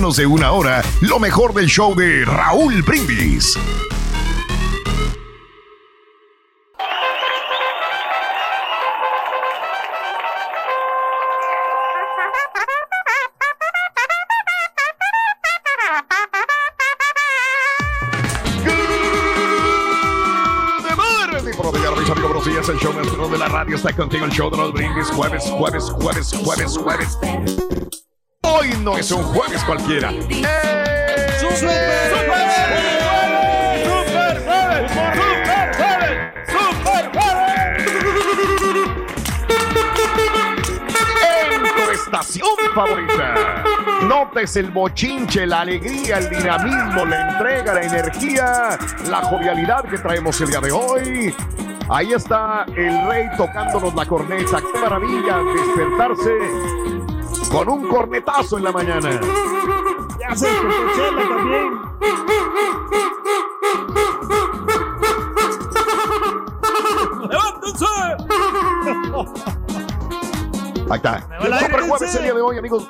de una hora lo mejor del show de Raúl Brindis. el show de la radio está contigo, el show de los brindis, jueves, jueves, jueves, jueves, jueves. Hoy no es un jueves cualquiera. ¡Eh! ¡Super! ¡Super! En tu estación favorita. Notes el bochinche, la alegría, el dinamismo, la entrega, la energía, la jovialidad que traemos el día de hoy. Ahí está el rey tocándonos la corneta. ¡Qué maravilla despertarse con un cornetazo en la mañana! Ya se Chela también. ¡Levántense! Ahí está. El Super Jueves el día de hoy, amigos.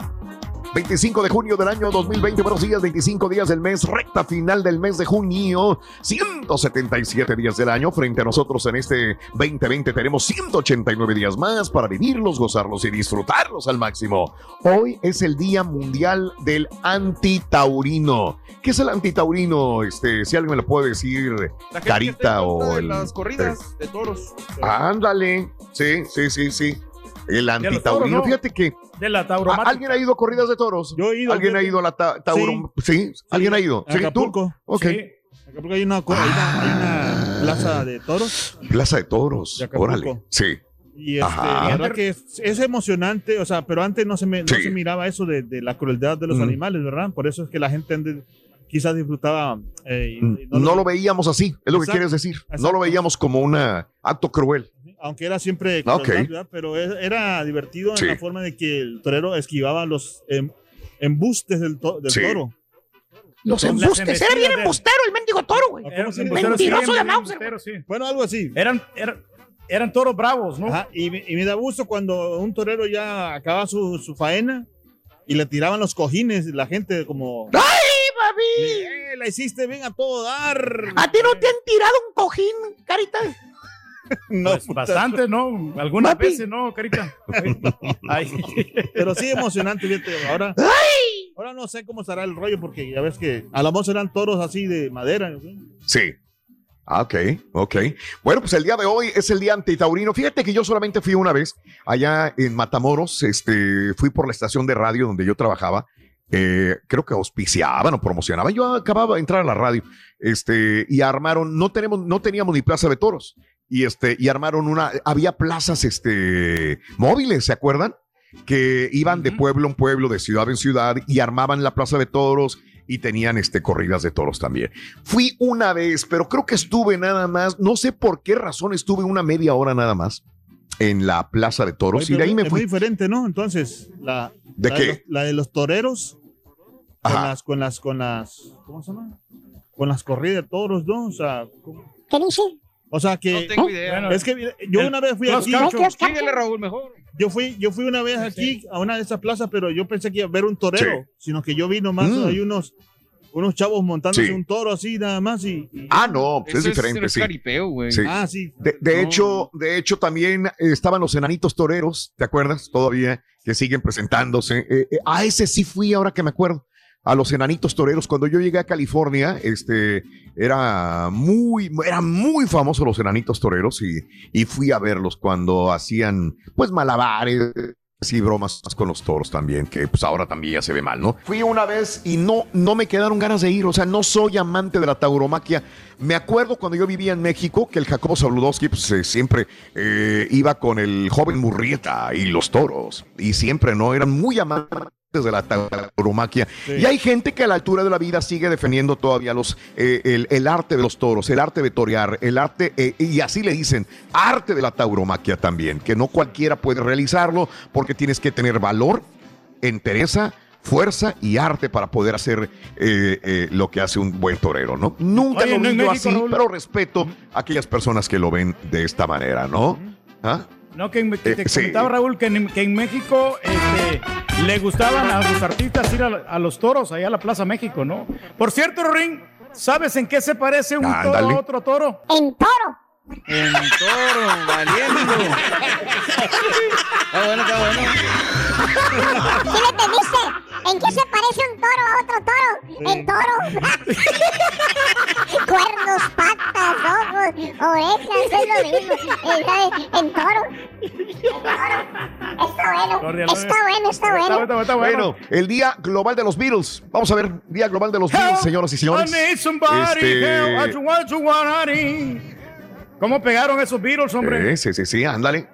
25 de junio del año 2020. Buenos días, 25 días del mes, recta final del mes de junio. 177 días del año. Frente a nosotros en este 2020 tenemos 189 días más para vivirlos, gozarlos y disfrutarlos al máximo. Hoy es el Día Mundial del Antitaurino. ¿Qué es el antitaurino? Este, si alguien me lo puede decir, Carita o el, las corridas de toros. Ándale. Sí, sí, sí, sí. El antitaurino. Fíjate que de la ¿Alguien ha ido a corridas de toros? Yo he ido. ¿Alguien ha ido a la tauro? Sí. ¿Alguien ha ido? ¿Sí? Acapulco. ¿Tú? Ok. Sí. Acapulco hay una, hay, una, plaza de toros. Plaza de toros. Órale. Sí. Y este, la verdad que es, emocionante, o sea, pero antes no se, me, no se miraba eso de, de, la crueldad de los animales, ¿verdad? Por eso es que la gente quizás disfrutaba. Eh, no, no, lo, veíamos así, es lo que quieres decir. No lo veíamos como un acto cruel aunque era siempre pero era divertido en la forma de que el torero esquivaba los em, embustes del, toro. Los embustes, era bien embustero el mendigo toro, güey. Mentiroso de Mauser. Bueno, algo así. Eran, eran, toros bravos, ¿no? y, me da gusto cuando un torero ya acababa su, su faena y le tiraban los cojines, la gente como... ¡Ay, papi! Eh, la hiciste bien a todo dar. ¿A ti no te han tirado un cojín, carita? no, pues bastante, ¿no? Algunas veces, ¿no, Carita? Pero sí emocionante, fíjate. Ahora, ahora no sé cómo estará el rollo porque ya ves que a lo mejor serán toros así de madera. Sí. Ah, ok, ok. Bueno, pues el día de hoy es el día antitaurino. Fíjate que yo solamente fui una vez allá en Matamoros. Este, fui por la estación de radio donde yo trabajaba. Eh, creo que auspiciaban o promocionaban. Yo acababa de entrar a la radio, este, y armaron, no tenemos, no teníamos ni plaza de toros y este y armaron una había plazas este móviles, ¿se acuerdan? Que iban de pueblo en pueblo, de ciudad en ciudad y armaban la plaza de toros y tenían este corridas de toros también. Fui una vez, pero creo que estuve nada más, no sé por qué razón estuve una media hora nada más en la plaza de toros y de ahí me fui. muy diferente, ¿no? Entonces, la ¿De qué? la de los toreros con las con las con las ¿cómo se llama? Con las corridas de toros, ¿no? O sea, ¿qué dice? O sea que. No tengo idea. es que yo una vez fui aquí. Síguele, Raúl, mejor. Yo fui, yo fui una vez aquí a una de esas plazas, pero yo pensé que iba a ver un torero, sino que yo vi nomás, mm. hay unos, unos chavos montándose un toro así nada más y, ah no pues es diferente es, sí. Caripeo, güey. ah sí de, hecho de hecho también estaban los enanitos toreros te acuerdas todavía que siguen presentándose eh, eh, a ese sí fui ahora que me acuerdo a los enanitos toreros. Cuando yo llegué a California, este, era muy, era muy famoso los enanitos toreros y, y fui a verlos cuando hacían, pues, malabares sí, bromas con los toros también, que pues ahora también ya se ve mal, ¿no? Fui una vez y no, no me quedaron ganas de ir, o sea, no soy amante de la tauromaquia. Me acuerdo cuando yo vivía en México que el Jacobo Sabludowski pues, eh, siempre eh, iba con el joven Murrieta y los toros, y siempre, ¿no? Eran muy amantes de la tauromaquia. Y hay gente que a la altura de la vida sigue defendiendo todavía los, eh, el, arte de los toros, el arte de torear, el arte, eh, y así le dicen, arte de la tauromaquia también, que no cualquiera puede realizarlo porque tienes que tener valor, entereza, fuerza y arte para poder hacer eh, lo que hace un buen torero, ¿no? Nunca lo he visto así, pero respeto a aquellas personas que lo ven de esta manera, ¿no? ¿Ah? No, que, te comentaba Raúl que en, México este, le gustaban a los artistas ir a, los toros allá a la Plaza México, ¿no? Por cierto, Ring, ¿sabes en qué se parece un toro a otro toro? En toro. En toro, valiendo. está bueno, está bueno. ¿Sí le entendiste? ¿En qué se parece un toro a otro toro? En toro. Cuernos, patas, ojos, orejas, es lo mismo. En toro. En toro. Está bueno. Está bueno, está bueno. Está, está, bueno. el Día Global de los Beatles. Vamos a ver, Día Global de los Beatles, señoras y señores. I need somebody, este... ¿Cómo pegaron esos Beatles, hombre? Sí, sí, sí, ándale.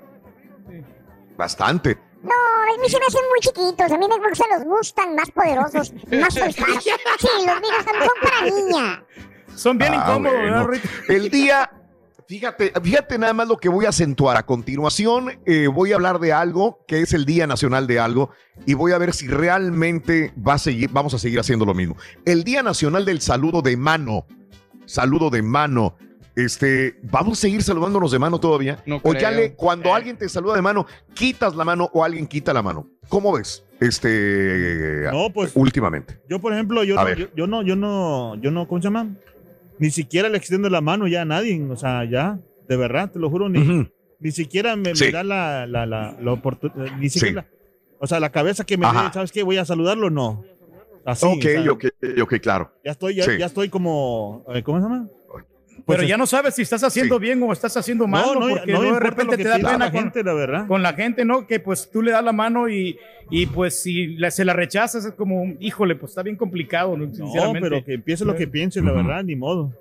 Bastante. No, a mí se me hacen muy chiquitos. A mí me gustan los gustan más poderosos, más soltados. Sí, los Beatles son para niña. Son bien ah, incómodos, ¿verdad, El día Fíjate, fíjate nada más lo que voy a acentuar. A continuación eh, voy a hablar de algo que es el Día Nacional de algo y voy a ver si realmente va a seguir, vamos a seguir haciendo lo mismo. El Día Nacional del Saludo de Mano. Saludo de mano. Este, vamos a seguir saludándonos de mano todavía. o ya le, cuando alguien te saluda de mano, quitas la mano o alguien quita la mano. ¿Cómo ves? Este, no, pues, últimamente. Yo, por ejemplo, yo, no, yo, no, yo no, yo no, ¿cómo se llama? Ni siquiera le extiendo la mano ya a nadie, o sea, ya, de verdad, te lo juro, ni, ni siquiera me, da la, la, la, oportunidad, ni siquiera, o sea, la cabeza que me dé, ¿sabes qué? Voy a saludarlo, no. Así, ok, ok, ok, claro. Ya estoy, ya, ya estoy como, eh, ¿cómo se llama? Pero pues ya no sabes si estás haciendo bien o estás haciendo mal, no, porque no, de repente te da pena la gente, con, la verdad. con la gente, ¿no? Que pues tú le das la mano y, y pues si se la rechazas es como, híjole, pues está bien complicado, ¿no? No, pero que empiece lo que piense, la verdad, ni modo.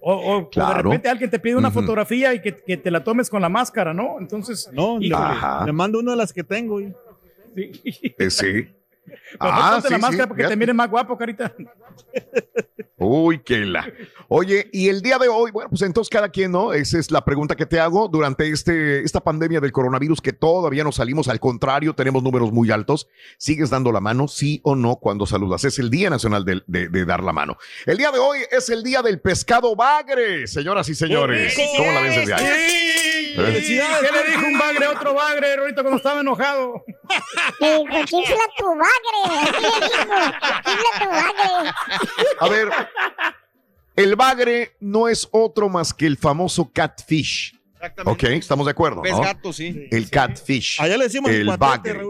O, o de repente alguien te pide una fotografía y que, que, te la tomes con la máscara, ¿no? Entonces, no, le, mando una de las que tengo. Y... Sí. Eh, sí. ah, sí, la máscara porque te mire más guapo, carita. Uy, qué la. Oye, y el día de hoy, bueno, pues entonces cada quien, ¿no? Esa es la pregunta que te hago durante este, esta pandemia del coronavirus que todavía no salimos, al contrario, tenemos números muy altos. ¿Sigues dando la mano, sí o no, cuando saludas? Es el Día Nacional de, de, dar la mano. El día de hoy es el Día del Pescado Bagre, señoras y señores. ¿Cómo la ves desde ahí? ¿Eh? ¿Qué le dijo un bagre a otro bagre ahorita cuando estaba enojado? Chifla tu bagre. Chifla tu bagre. A ver, el bagre no es otro más que el famoso catfish. Exactamente. Ok, estamos de acuerdo. ¿no? gato, sí. El catfish. Allá le decimos el bagre.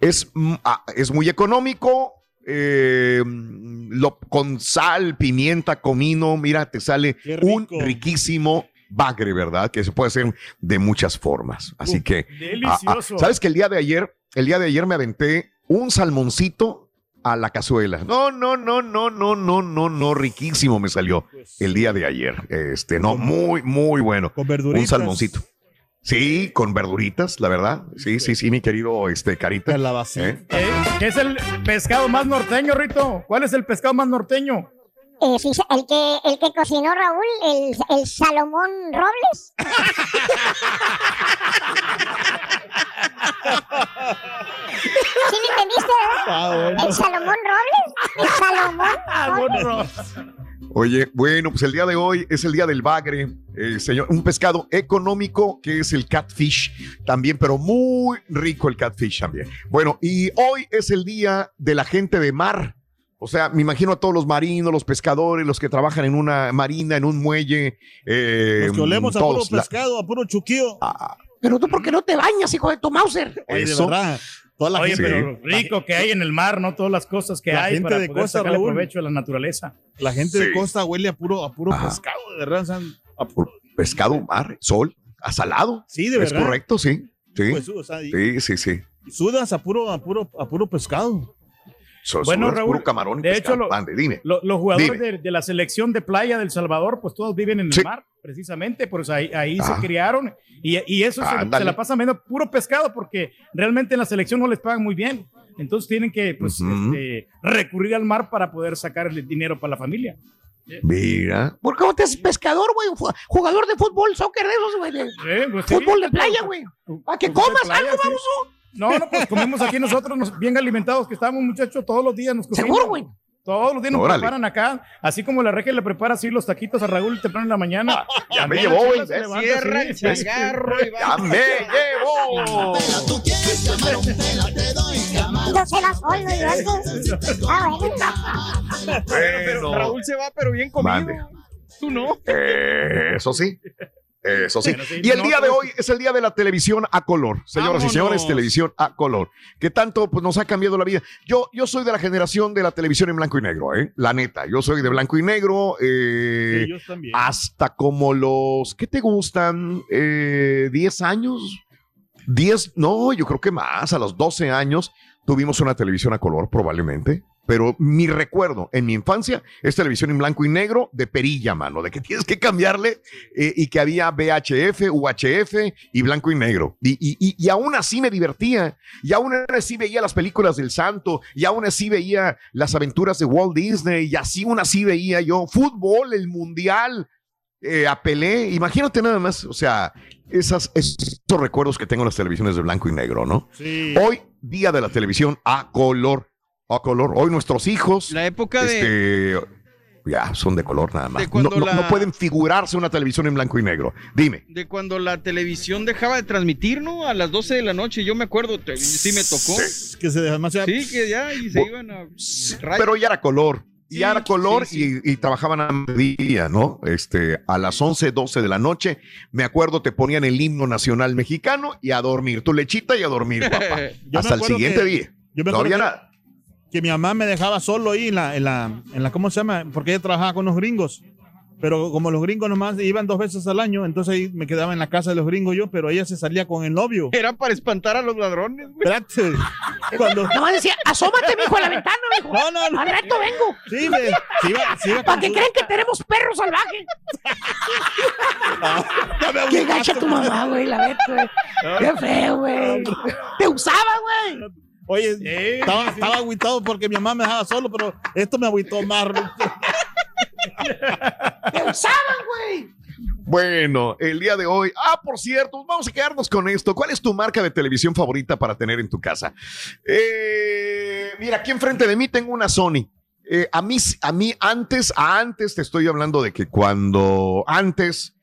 Es, mm, ah, es muy económico. Eh, lo, con sal, pimienta, comino, mira, te sale un riquísimo bagre, ¿verdad? Que se puede hacer de muchas formas. Así que, ah, ah, ¿sabes que el día de ayer, el día de ayer me aventé un salmoncito a la cazuela. No, no, no, no, no, no, no, no, riquísimo me salió el día de ayer. Este, no, muy, muy bueno. Con verduritas. Un salmoncito. Sí, con verduritas, la verdad. Sí, sí, sí, mi querido este Carita. La base. ¿Eh? ¿Eh? ¿Qué es el pescado más norteño, Rito? ¿Cuál es el pescado más norteño? Eh, el, que, el que cocinó Raúl, el, el Salomón Robles. ¿Sí me entendiste? Ah, ¿El Salomón Robles? ¿El Salomón Robles? Oye, bueno, pues el día de hoy es el día del bagre, eh, señor, un pescado económico que es el catfish también, pero muy rico el catfish también. Bueno, y hoy es el día de la gente de mar. O sea, me imagino a todos los marinos, los pescadores, los que trabajan en una marina, en un muelle. Eh, los que olemos a puro pescado, a puro chuquío. Ah, pero tú, ¿por qué no te bañas, hijo de tu Mauser? Eso. de verdad. Toda la Oye, pero rico que hay en el mar, ¿no? Todas las cosas que hay para de poder costa, sacarle provecho a la naturaleza. La gente de costa huele a puro, a puro pescado, de verdad. A puro pescado, mar, sol, asalado. Sí, de verdad. Es correcto, sí. sí, sí, sí. Sudas a puro, a puro, a puro pescado bueno, Raúl, de hecho, los jugadores de, la selección de playa del Salvador, pues todos viven en el mar, precisamente, pues ahí, ahí se ah. criaron y, eso se, la pasa menos puro pescado porque realmente en la selección no les pagan muy bien. Entonces tienen que pues, este, recurrir al mar para poder sacar el dinero para la familia. Mira. ¿Por qué no te haces pescador, güey? Jugador de fútbol, soccer de esos, güey. Pues fútbol de playa, güey. Para que comas algo, vamos. No, no, pues comemos aquí nosotros bien alimentados que estamos, muchachos, todos los días nos comemos. Seguro, güey. Todos los días nos preparan acá, así como la regia le prepara así los taquitos a Raúl temprano en la mañana. ya me llevó, güey. Cierra el changarro y Ya me llevó. Yo se la solo y bueno. Pero Raúl se va, pero bien comido. Tú no. eso sí. Eso sí. y el día de hoy es el día de la televisión a color, señoras y señores, televisión a color, que tanto pues, nos ha cambiado la vida. Yo, yo soy de la generación de la televisión en blanco y negro, ¿eh? la neta. Yo soy de blanco y negro eh, hasta como los, ¿qué te gustan? Eh, ¿10 años? ¿10? No, yo creo que más, a los 12 años tuvimos una televisión a color probablemente pero mi recuerdo en mi infancia es televisión en blanco y negro de perilla, mano, de que tienes que cambiarle eh, y que había VHF, UHF y blanco y negro. Y, y, y, aún así me divertía, y aún así veía las películas del santo, y aún así veía las aventuras de Walt Disney, y así aún así veía yo fútbol, el mundial, eh, a Pelé, imagínate nada más, o sea, esas, esos recuerdos que tengo en las televisiones de blanco y negro, ¿no? Hoy, día de la televisión a color a color. Hoy nuestros hijos. La época de. Este, ya, son de color nada más. No, pueden figurarse una televisión en blanco y negro. Dime. De cuando la televisión dejaba de transmitir, ¿no? A las 12 de la noche, yo me acuerdo, sí me tocó. Sí. Que se demasiado. Sí, que ya, y se iban a. Pero ya era color. ya era color y, trabajaban a mediodía, ¿no? Este, a las 11, 12 de la noche, me acuerdo, te ponían el himno nacional mexicano y a dormir. Tu lechita y a dormir, papá. Hasta el siguiente día. no había nada que mi mamá me dejaba solo ahí en la, en la, en la, ¿cómo se llama? Porque ella trabajaba con los gringos. Pero como los gringos nomás iban dos veces al año, entonces ahí me quedaba en la casa de los gringos yo, pero ella se salía con el novio. Era para espantar a los ladrones, Espérate. Cuando... Nomás decía, asómate, mijo, a la ventana, mijo. No, no, no. Al rato vengo. Sí, me, sí, Para que creen que tenemos perros salvajes. Qué gacha tu mamá, güey, la neta, güey. Qué feo, güey. Te usaba, güey. Oye, estaba, estaba agüitado porque mi mamá me dejaba solo, pero esto me agüitó más. ¡Me usaban, güey! Bueno, el día de hoy, ah, por cierto, vamos a quedarnos con esto. ¿Cuál es tu marca de televisión favorita para tener en tu casa? Eh, mira, aquí enfrente de mí tengo una Sony. Eh, a mí, a mí antes, antes te estoy hablando de que cuando antes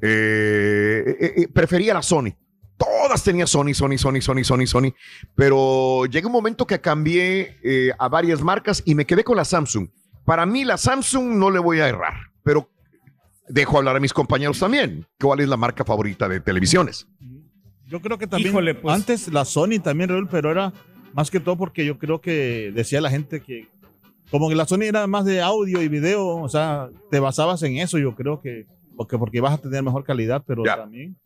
eh, prefería la Sony todas tenían Sony, Sony, Sony, Sony, Sony, Sony. Pero llegó un momento que cambié eh, a varias marcas y me quedé con la Samsung. Para mí, la Samsung no le voy a errar, pero dejo hablar a mis compañeros también. ¿Cuál es la marca favorita de televisiones? Yo creo que también. Pues. Antes la Sony también, Raúl, pero era más que todo porque yo creo que decía la gente que. Como que la Sony era más de audio y video, o sea, te basabas en eso, yo creo que. Porque, porque vas a tener mejor calidad, pero también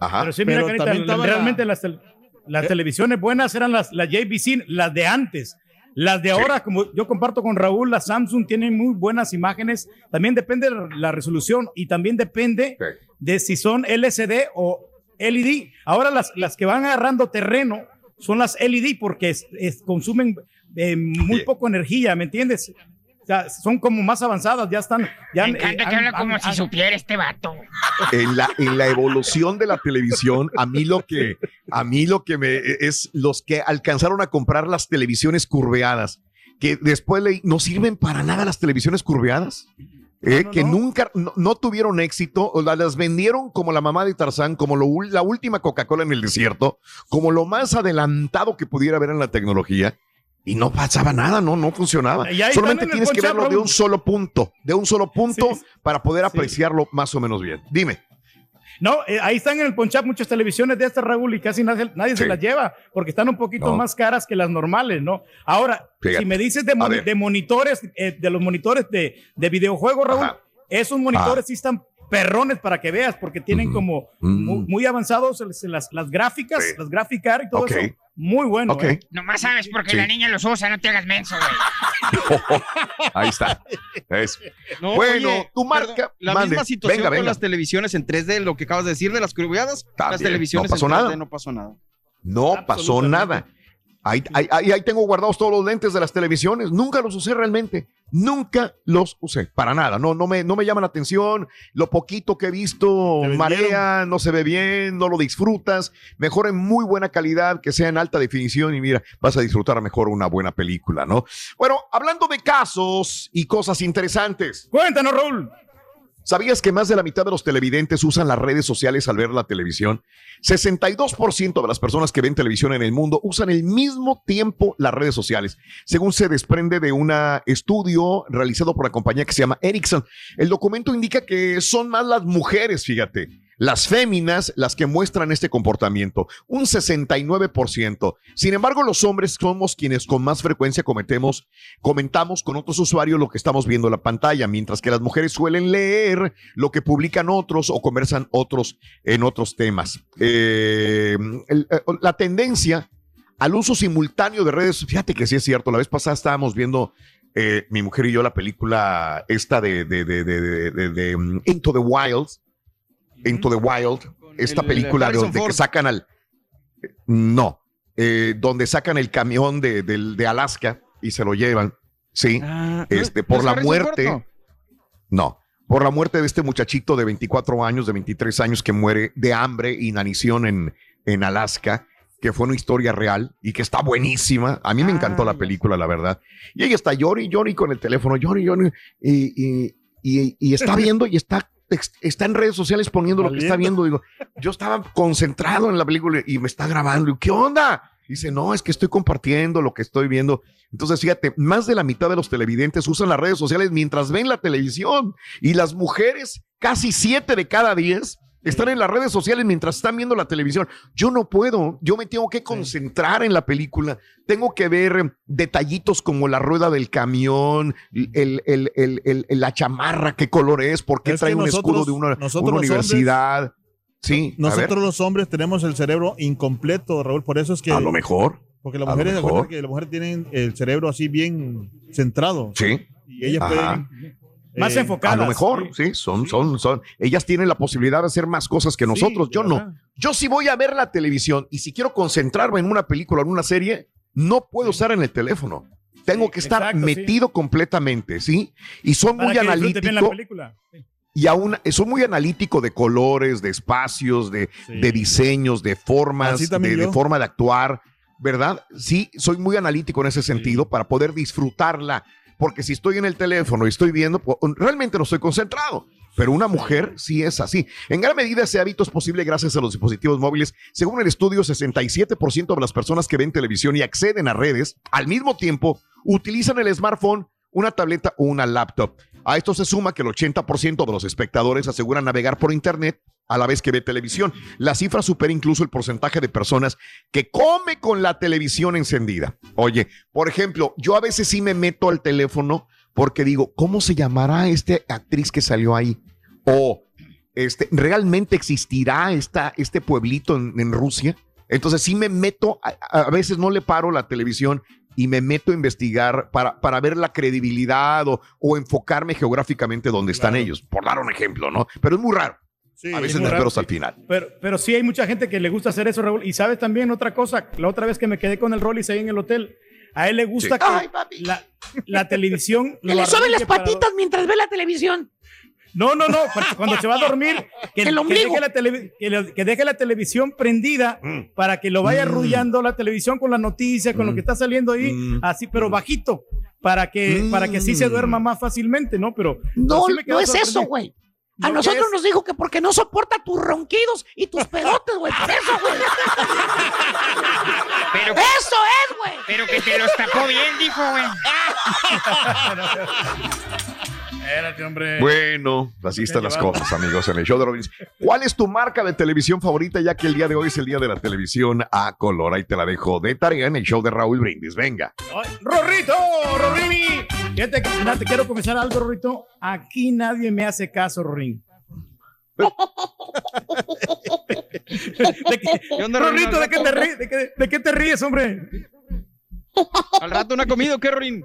pero sí, mira, realmente las, las ¿Eh? televisiones buenas eran las, las JVC, las de antes. Las de ahora, como yo comparto con Raúl, la Samsung tiene muy buenas imágenes. También depende de la resolución y también depende de si son LCD o LED. Ahora las, las que van agarrando terreno son las LED porque consumen eh, muy poco energía, ¿me entiendes? Son como más avanzadas, ya están. Ya, Me encanta que habla como si supiera este vato. En la, en la evolución de la televisión, a mí lo que, a mí lo que me es los que alcanzaron a comprar las televisiones curveadas, que después le, no sirven para nada las televisiones curveadas. Eh, que nunca, no, tuvieron éxito, o las vendieron como la mamá de Tarzán, como lo, la última Coca-Cola en el desierto, como lo más adelantado que pudiera haber en la tecnología y no pasaba nada, no, no funcionaba. Solamente tienes que verlo de un solo punto, de un solo punto para poder apreciarlo más o menos bien. Dime. No, eh, ahí están en el Ponchap muchas televisiones de esta Raúl y casi nadie, se las lleva porque están un poquito más caras que las normales, ¿no? Ahora, si me dices de, de monitores, eh, de los monitores de, de videojuegos, Raúl, esos monitores sí están perrones para que veas, porque tienen como mm. muy, avanzados las, las gráficas, las gráficas y todo eso. Muy bueno. Okay. ¿eh? Nomás sabes porque la niña los usa, no te hagas menso, güey. Ahí está. bueno, tu marca. la misma situación con las televisiones en 3D, lo que acabas de decir de las curvadas, las televisiones no pasó en 3D nada. no pasó nada. No pasó nada. Ahí, ahí, tengo guardados todos los lentes de las televisiones. Nunca los usé realmente. Nunca los usé. Para nada. No, no, me, no me llama la atención. Lo poquito que he visto marea, no se ve bien, no lo disfrutas. Mejor en muy buena calidad, que sea en alta definición y mira, vas a disfrutar mejor una buena película, ¿no? Bueno, hablando de casos y cosas interesantes. Cuéntanos, Raúl. ¿Sabías que más de la mitad de los televidentes usan las redes sociales al ver la televisión? 62% de las personas que ven televisión en el mundo usan al mismo tiempo las redes sociales, según se desprende de un estudio realizado por la compañía que se llama Ericsson. El documento indica que son más las mujeres, fíjate las féminas las que muestran este comportamiento, un 69%. Sin embargo, los hombres somos quienes con más frecuencia cometemos, comentamos con otros usuarios lo que estamos viendo en la pantalla, mientras que las mujeres suelen leer lo que publican otros o conversan otros en otros temas. Eh, eh, la tendencia al uso simultáneo de redes, fíjate que sí es cierto, la vez pasada estábamos viendo eh, mi mujer y yo la película esta de, de, de, de mm, Into the Wilds Into the Wild, esta película de donde sacan al... No, eh, donde sacan el camión de, de, Alaska y se lo llevan, sí, ah, este, por la muerte. No, por la muerte de este muchachito de 24 años, de 23 años que muere de hambre, y inanición en, en Alaska, que fue una historia real y que está buenísima. A mí me encantó la película, la verdad. Y ella está llori, llori con el teléfono, llori, llori, y, y, y está viendo y está está en redes sociales poniendo lo que está viendo. Digo, yo estaba concentrado en la película y me está grabando. ¿Qué onda? Dice, no, es que estoy compartiendo lo que estoy viendo. Entonces, fíjate, más de la mitad de los televidentes usan las redes sociales mientras ven la televisión y las mujeres, casi siete de cada diez, están en las redes sociales mientras están viendo la televisión. Yo no puedo, yo me tengo que concentrar en la película. Tengo que ver detallitos como la rueda del camión, el, la chamarra, qué color es, por qué trae un escudo de una, universidad. sí, nosotros los hombres tenemos el cerebro incompleto, Raúl, por eso es que... A lo mejor. Porque las mujeres, que las mujeres tienen el cerebro así bien centrado. Sí. Y ellas pueden más eh, enfocadas. A lo mejor, sí, son, son, son. Ellas tienen la posibilidad de hacer más cosas que nosotros. yo no. Yo sí voy a ver la televisión y si quiero concentrarme en una película o en una serie, no puedo estar en el teléfono. Tengo que estar metido completamente, ¿sí? Y son muy analítico. Y aún son muy analítico de colores, de espacios, de, de diseños, de formas, de, de, forma de actuar, ¿verdad? Sí, soy muy analítico en ese sentido para poder disfrutarla porque si estoy en el teléfono y estoy viendo, realmente no estoy concentrado. Pero una mujer sí es así. En gran medida ese hábito es posible gracias a los dispositivos móviles. Según el estudio, 67% de las personas que ven televisión y acceden a redes al mismo tiempo utilizan el smartphone, una tableta o una laptop. A esto se suma que el 80% de los espectadores aseguran navegar por Internet a la vez que ve televisión. La cifra supera incluso el porcentaje de personas que come con la televisión encendida. Oye, por ejemplo, yo a veces sí me meto al teléfono porque digo, ¿cómo se llamará esta actriz que salió ahí? O este, ¿realmente existirá esta, este pueblito en, Rusia? Entonces sí me meto, a, veces no le paro la televisión y me meto a investigar para, para ver la credibilidad o, enfocarme geográficamente donde están ellos, por dar un ejemplo, ¿no? Pero es muy raro. A veces nerviosos al final. Pero, pero sí hay mucha gente que le gusta hacer eso, Raúl. Y sabes también otra cosa, la otra vez que me quedé con el Rollis ahí en el hotel, a él le gusta que la, la, televisión... Que le soben las patitas mientras ve la televisión. No, no, no. Cuando se va a dormir, que, que, deje, la televisión prendida mm. para que lo vaya mm. arrullando la televisión con la noticia, con lo que mm. está saliendo ahí, así, pero bajito, para que, para que así se duerma más fácilmente, ¿no? Pero no, no es eso, güey. A nosotros nos dijo que porque no soporta tus ronquidos y tus pedotes, güey. Por eso, güey. Pero, eso es, güey. Pero que te los tapó bien, dijo, güey. Bueno, así están las cosas, amigos, en el show de Rollins. ¿Cuál es tu marca de televisión favorita, ya que el día de hoy es el día de la televisión a color? Ahí te la dejo de tarea en el show de Raúl Brindis. Venga. ¡Rorrito! ¡Rorrini! Fíjate que te quiero comenzar algo, Rorrito. Aquí nadie me hace caso, Rorín. ¿De qué, Rorrito, ¿de qué, te ríes, de, qué, te ríes, hombre? ¿Al rato no ha comido qué, Rorín?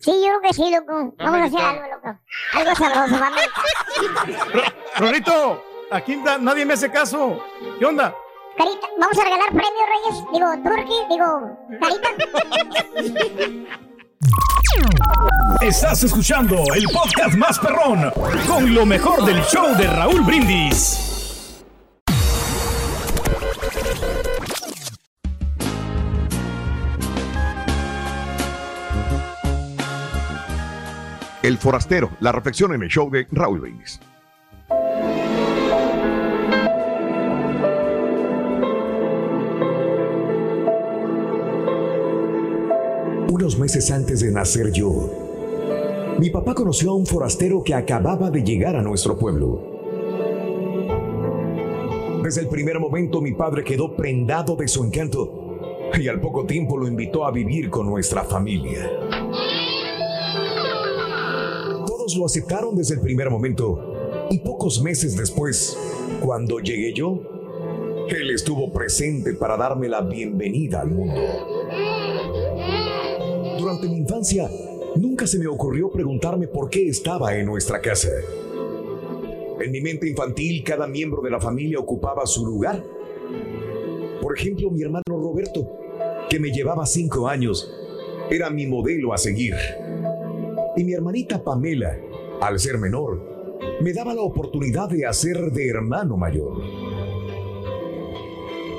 Sí, yo creo que sí, loco. Vamos a hacer algo, loco. Algo sabroso, vamos. Rorrito, aquí nadie me hace caso. ¿Qué onda? Carita, vamos a regalar premios, Reyes. Digo, Turki, digo, Carita. Estás escuchando el podcast más perrón con lo mejor del show de Raúl Brindis. El forastero, la reflexión en el show de Raúl Brindis. Unos meses antes de nacer yo, mi papá conoció a un forastero que acababa de llegar a nuestro pueblo. Desde el primer momento mi padre quedó prendado de su encanto y al poco tiempo lo invitó a vivir con nuestra familia. Todos lo aceptaron desde el primer momento y pocos meses después, cuando llegué yo, él estuvo presente para darme la bienvenida al mundo. Nunca se me ocurrió preguntarme por qué estaba en nuestra casa. En mi mente infantil, cada miembro de la familia ocupaba su lugar. Por ejemplo, mi hermano Roberto, que me llevaba cinco años, era mi modelo a seguir. Y mi hermanita Pamela, al ser menor, me daba la oportunidad de hacer de hermano mayor.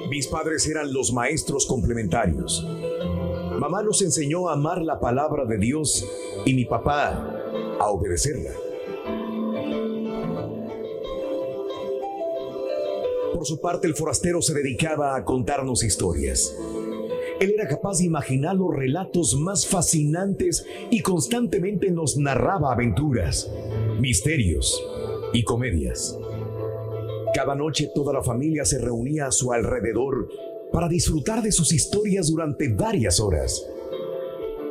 Mis padres eran los maestros complementarios Mamá nos enseñó a amar la palabra de Dios y mi papá a obedecerla. Por su parte, el forastero se dedicaba a contarnos historias. Él era capaz de imaginar los relatos más fascinantes y constantemente nos narraba aventuras, misterios y comedias. Cada noche toda la familia se reunía a su alrededor para disfrutar de sus historias durante varias horas.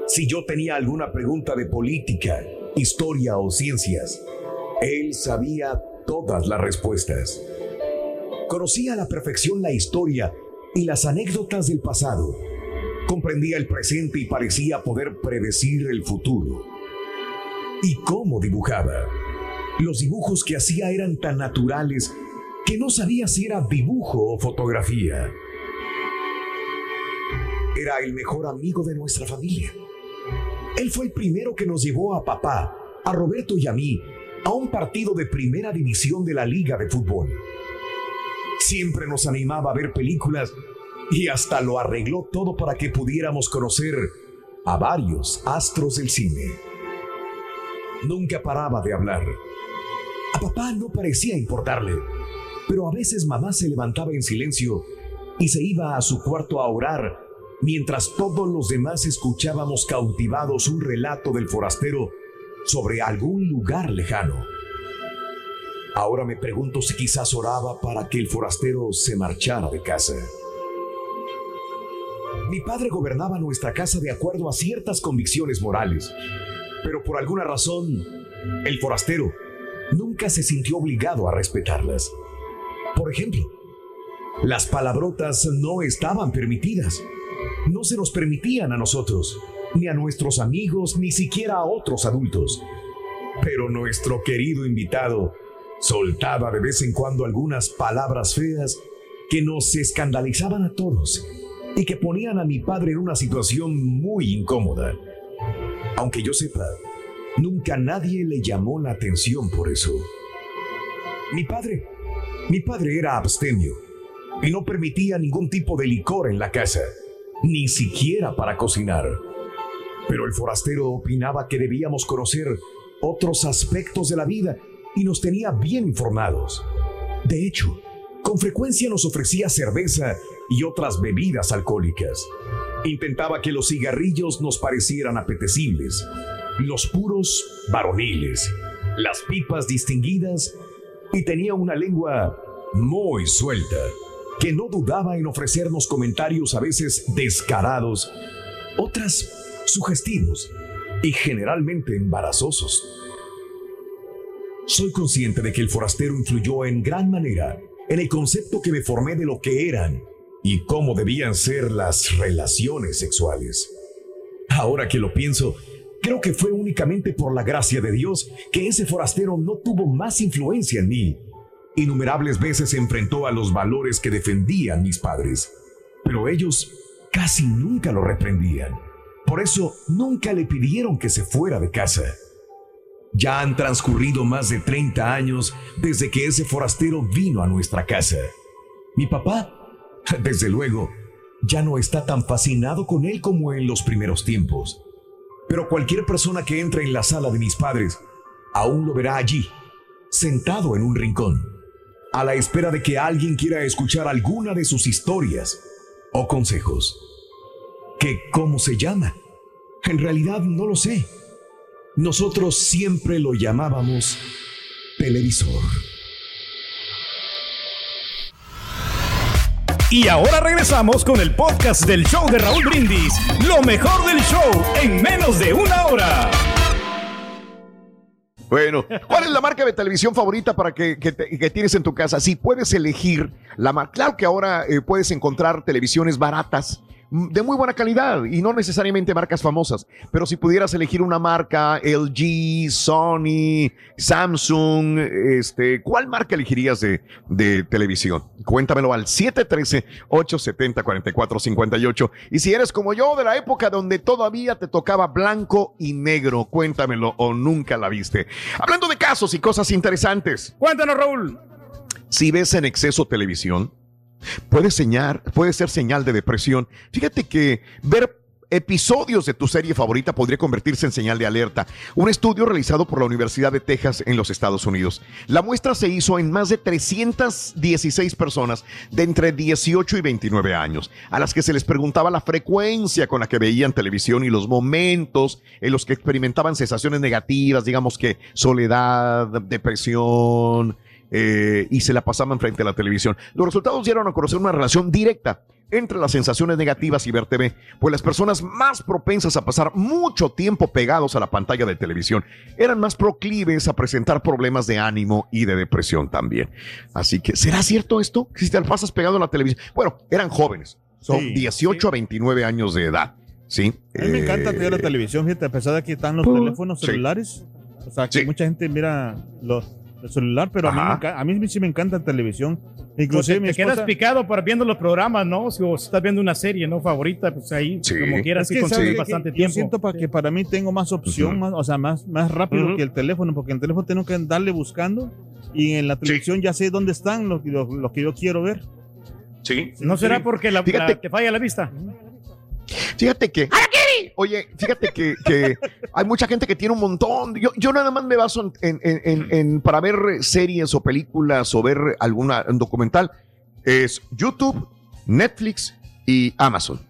Si yo tenía alguna pregunta de política, historia o ciencias, él sabía todas las respuestas. Conocía a la perfección la historia y las anécdotas del pasado. Comprendía el presente y parecía poder predecir el futuro. ¿Y cómo dibujaba? Los dibujos que hacía eran tan naturales que no sabía si era dibujo o fotografía. Era el mejor amigo de nuestra familia. Él fue el primero que nos llevó a papá, a Roberto y a mí a un partido de primera división de la liga de fútbol. Siempre nos animaba a ver películas y hasta lo arregló todo para que pudiéramos conocer a varios astros del cine. Nunca paraba de hablar. A papá no parecía importarle, pero a veces mamá se levantaba en silencio y se iba a su cuarto a orar mientras todos los demás escuchábamos cautivados un relato del forastero sobre algún lugar lejano. Ahora me pregunto si quizás oraba para que el forastero se marchara de casa. Mi padre gobernaba nuestra casa de acuerdo a ciertas convicciones morales, pero por alguna razón, el forastero nunca se sintió obligado a respetarlas. Por ejemplo, las palabrotas no estaban permitidas no se nos permitían a nosotros, ni a nuestros amigos, ni siquiera a otros adultos. Pero nuestro querido invitado soltaba de vez en cuando algunas palabras feas que nos escandalizaban a todos y que ponían a mi padre en una situación muy incómoda. Aunque yo sepa, nunca nadie le llamó la atención por eso. Mi padre, mi padre era abstemio y no permitía ningún tipo de licor en la casa ni siquiera para cocinar. Pero el forastero opinaba que debíamos conocer otros aspectos de la vida y nos tenía bien informados. De hecho, con frecuencia nos ofrecía cerveza y otras bebidas alcohólicas. Intentaba que los cigarrillos nos parecieran apetecibles, los puros varoniles, las pipas distinguidas y tenía una lengua muy suelta que no dudaba en ofrecernos comentarios a veces descarados, otras sugestivos y generalmente embarazosos. Soy consciente de que el forastero influyó en gran manera en el concepto que me formé de lo que eran y cómo debían ser las relaciones sexuales. Ahora que lo pienso, creo que fue únicamente por la gracia de Dios que ese forastero no tuvo más influencia en mí. Innumerables veces se enfrentó a los valores que defendían mis padres, pero ellos casi nunca lo reprendían. Por eso nunca le pidieron que se fuera de casa. Ya han transcurrido más de 30 años desde que ese forastero vino a nuestra casa. Mi papá, desde luego, ya no está tan fascinado con él como en los primeros tiempos. Pero cualquier persona que entre en la sala de mis padres aún lo verá allí, sentado en un rincón, a la espera de que alguien quiera escuchar alguna de sus historias o consejos. ¿Qué cómo se llama? En realidad no lo sé. Nosotros siempre lo llamábamos televisor. Y ahora regresamos con el podcast del show de Raúl Brindis. Lo mejor del show en menos de una hora. Bueno, ¿cuál es la marca de televisión favorita para que, tienes en tu casa? Si puedes elegir la marca, claro que ahora eh, puedes encontrar televisiones baratas de muy buena calidad y no necesariamente marcas famosas. Pero si pudieras elegir una marca, LG, Sony, Samsung, este, ¿cuál marca elegirías de, de televisión? Cuéntamelo al 713-870-4458. Y si eres como yo de la época donde todavía te tocaba blanco y negro, cuéntamelo o nunca la viste. Hablando de casos y cosas interesantes. Cuéntanos, Raúl. Si ves en exceso televisión, puede, puede ser señal de depresión. Fíjate que ver episodios de tu serie favorita podría convertirse en señal de alerta. Un estudio realizado por la Universidad de Texas en los Estados Unidos. La muestra se hizo en más de 316 personas de entre 18 y 29 años, a las que se les preguntaba la frecuencia con la que veían televisión y los momentos en los que experimentaban sensaciones negativas, digamos que soledad, depresión, eh, y se la pasaban frente a la televisión. Los resultados dieron a conocer una relación directa entre las sensaciones negativas y ver TV, pues las personas más propensas a pasar mucho tiempo pegados a la pantalla de televisión eran más proclives a presentar problemas de ánimo y de depresión también. Así que, ¿será cierto esto? Si te pasas pegado a la televisión. Bueno, eran jóvenes, son 18 a 29 años de edad. Sí. A mí me encanta ver la eh, televisión, fíjate, a pesar de que están los teléfonos celulares. O sea, que mucha gente mira los el celular, pero a mí, a mí, sí me encanta la televisión. Inclusive te, quedas picado para viendo los programas, ¿no? Si estás viendo una serie, ¿no? Favorita, pues ahí, como quieras, sí consumes bastante tiempo. Yo siento para que para mí tengo más opción, más, o sea, más, más rápido que el teléfono, porque en el teléfono tengo que darle buscando y en la televisión ya sé dónde están los, lo que yo quiero ver. Sí. ¿No será porque la, te falla la vista? Fíjate que. Oye, fíjate que, hay mucha gente que tiene un montón. Yo, yo nada más me baso en, para ver series o películas o ver alguna documental. Es YouTube, Netflix y Amazon.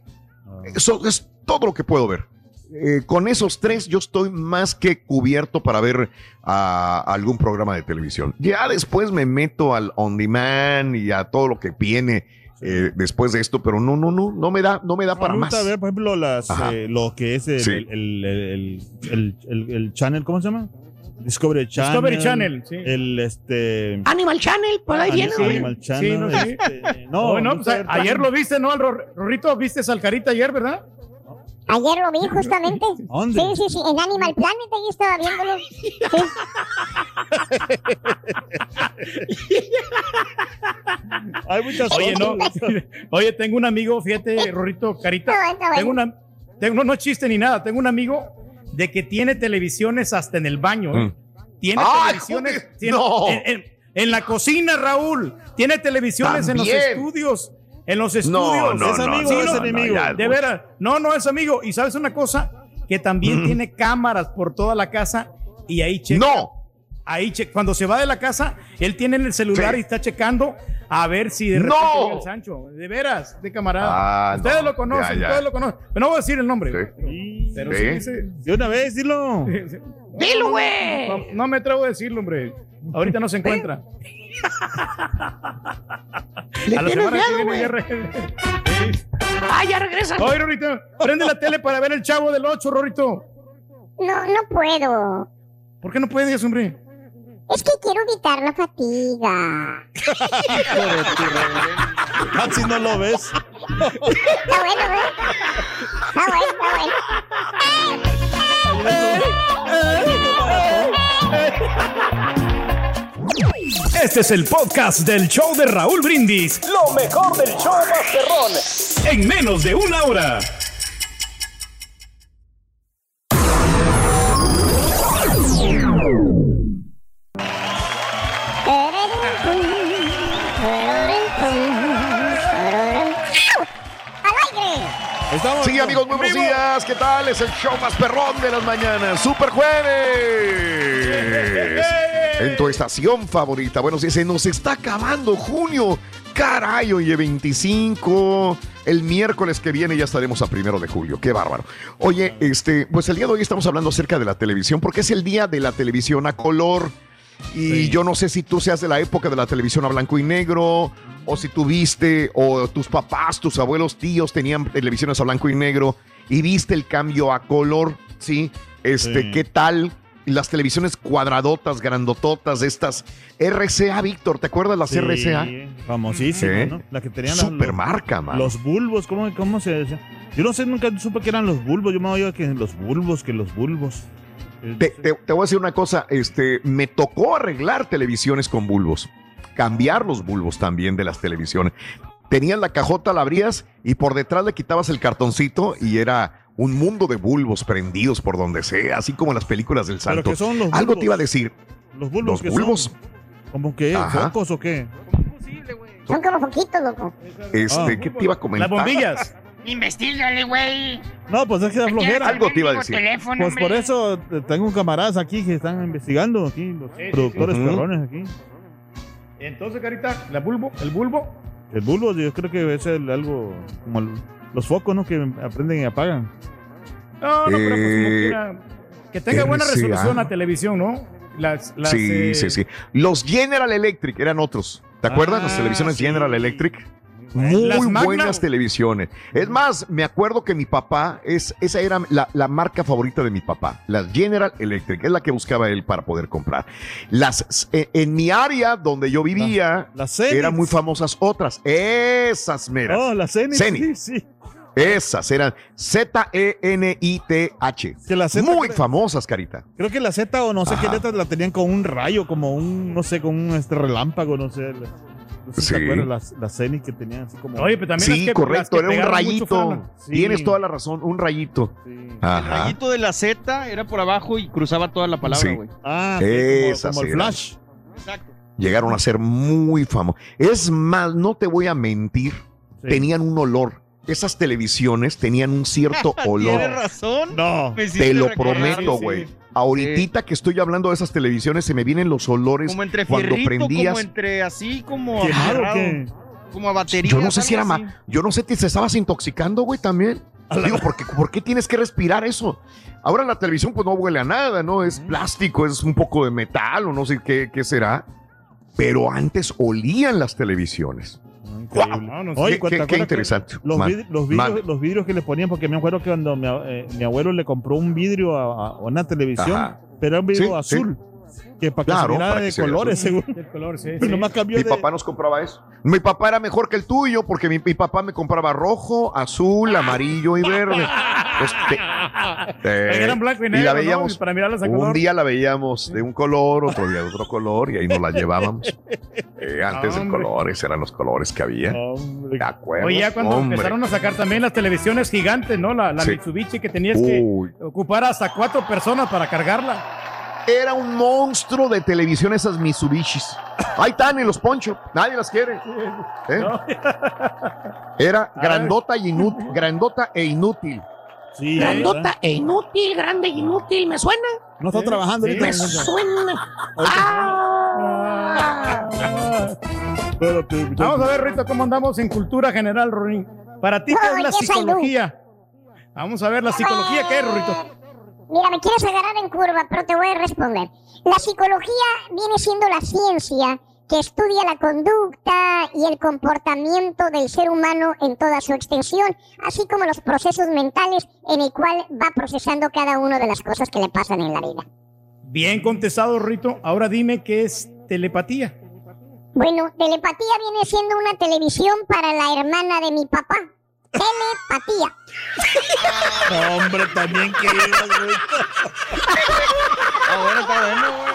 Ah. Eso es todo lo que puedo ver. Eh, con esos tres yo estoy más que cubierto para ver algún programa de televisión. Ya después me meto al on demand y a todo lo que viene eh, después de esto, pero no, no, no, no me da, no me da para más. ver, por ejemplo, las, eh, lo que es el, el, el, el, channel, ¿cómo se llama? Discovery Channel. Discovery Channel, sí. El este. Animal Channel, por ahí viene. Animal Channel. no, este, no, no pues, ayer lo viste, ¿no? Rorrito, viste Salcarita ayer, ¿verdad? Ayer lo vi justamente. ¿Dónde? Sí, sí, sí, en Animal Planet ahí estaba viéndolo. Hay muchas Oye, no. Oye, tengo un amigo, fíjate, Rorrito, Carita. Tengo una, tengo, no, chiste ni nada, tengo un amigo de que tiene televisiones hasta en el baño. ¿eh? Mm. Tiene televisiones en, la cocina, Raúl. Tiene televisiones en los estudios en los estudios. No, es amigo es enemigo. de veras. No, no es amigo. Y sabes una cosa, que también tiene cámaras por toda la casa y ahí checa. No. Ahí che cuando se va de la casa, él tiene en el celular y está checando a ver si de repente no. el Sancho. De veras, de camarada. Ah, ustedes lo conocen, ustedes lo conocen. Pero no voy a decir el nombre. Sí. Pero sí. De una vez, dilo. Dilo, güey. No, no, me atrevo a decirlo, hombre. Ahorita no se encuentra. ¿Le a la semana que viene ya, Ah, ya regresa. Oye, Rorito, prende la tele para ver el chavo del 8, Rorito. No, no puedo. ¿Por qué no puedes, hombre? Es que quiero evitar la fatiga. Casi no lo ves. Está bueno, ¿eh? Está bueno, está Este es el podcast del show de Raúl Brindis. Lo mejor del show Masterrón. En menos de una hora. sí, amigos, muy buenos días. ¿Qué tal? Es el show más perrón de las mañanas. ¡Super jueves! En tu estación favorita. Bueno, si se nos está acabando junio. Caray, oye, 25. El miércoles que viene ya estaremos a primero de julio. Qué bárbaro. Oye, este, pues el día de hoy estamos hablando acerca de la televisión, porque es el día de la televisión a color. Y yo no sé si tú seas de la época de la televisión a blanco y negro, o si tuviste, o tus papás, tus abuelos, tíos tenían televisiones a blanco y negro y viste el cambio a color, ¿sí? Este, ¿qué tal? Las televisiones cuadradotas, grandototas, estas RCA, Víctor, ¿te acuerdas las RCA? Famosísimas, ¿no? La que tenían Supermarca, los, los bulbos, ¿cómo, ¿cómo se decía? Yo no sé, nunca supe que eran los bulbos, yo me oía que los bulbos, que los bulbos. Te, voy a decir una cosa, este, me tocó arreglar televisiones con bulbos, cambiar los bulbos también de las televisiones. Tenías la cajota, la abrías y por detrás le quitabas el cartoncito y era un mundo de bulbos prendidos por donde sea, así como en las películas del santo. Algo te iba a decir. Los bulbos. Los bulbos. ¿Cómo que? ¿Focos o qué? Son como foquitos, loco. Este, ah. ¿qué te iba a comentar? Las bombillas. Investígale, güey. No, pues es que da flojera. Algo te iba a decir. pues por eso tengo un camarada aquí que están investigando, aquí, los productores perrones aquí. Entonces, Carita, ¿la bulbo? ¿El bulbo? El bulbo, yo creo que es algo como los focos, ¿no? Que aprenden y apagan. No, no, pero pues como eh, quiera, que tenga buena resolución la televisión, ¿no? Las, sí, eh, sí, sí. Los General Electric eran otros. ¿Te acuerdas? Las ah, televisiones General Electric. Muy buenas televisiones. Es más, me acuerdo que mi papá, es, esa era la, marca favorita de mi papá, la General Electric, es la que buscaba él para poder comprar. Las, eh, en mi área donde yo vivía, eran muy famosas otras, esas meras. Oh, las Zenith. Sí, sí. Esas eran Z-E-N-I-T-H. Muy famosas, Carita. Creo que la Z o no sé qué letras la tenían con un rayo, como un, no sé, con un este relámpago, no sé. Sí. las, las que tenían así como. Oye, pero también sí, correcto, era un rayito. Tienes toda la razón, un rayito. El rayito de la Z era por abajo y cruzaba toda la palabra, güey. Ah, Esas como, el flash. Exacto. Llegaron a ser muy famosos. Es más, no te voy a mentir, tenían un olor esas televisiones tenían un cierto olor. ¿Tienes razón? No. Te lo prometo, güey. Ahorita que estoy hablando de esas televisiones, se me vienen los olores como entre cuando prendías. Como entre así, como claro como a batería. Yo no sé si era más. Yo no sé si te estabas intoxicando, güey, también. Digo, ¿por qué, ¿por qué tienes que respirar eso? Ahora la televisión, pues no huele a nada, ¿no? Es plástico, es un poco de metal o no sé qué, qué será. Pero antes olían las televisiones. Oye, qué, interesante. Los, vidrios, que le ponían, porque me acuerdo que cuando mi, eh, abuelo le compró un vidrio a, una televisión, pero era un vidrio azul. Que para que se de colores, según. mi papá nos compraba eso. Mi papá era mejor que el tuyo porque mi, papá me compraba rojo, azul, amarillo y verde. Este, eran blanco y negro. la veíamos. Para mirarlas a un día la veíamos de un color, otro día de otro color y ahí nos la llevábamos. Eh, antes de colores eran los colores que había. De acuerdo. Oye, ya cuando empezaron a sacar también las televisiones gigantes, ¿no? La, Mitsubishi que tenías que ocupar hasta cuatro personas para cargarla. Era un monstruo de televisión esas Mitsubishis. Ahí están en los ponchos. Nadie las quiere. ¿Eh? Era grandota, y inútil, grandota e inútil. Sí, grandota e inútil, grande e inútil. ¿Me suena? No está trabajando Me suena. Ah. Vamos a ver, Rito, cómo andamos en cultura general, Rorín. Para ti, ¿qué es la psicología? Vamos a ver la psicología, ¿qué es, Rorito? Mira, me quieres agarrar en curva, pero te voy a responder. La psicología viene siendo la ciencia que estudia la conducta y el comportamiento del ser humano en toda su extensión, así como los procesos mentales en el cual va procesando cada una de las cosas que le pasan en la vida. Bien contestado, Rito. Ahora dime qué es telepatía. Bueno, telepatía viene siendo una televisión para la hermana de mi papá. Telepatía. No, hombre, también que ibas, güey. Ah, bueno, está bueno, güey.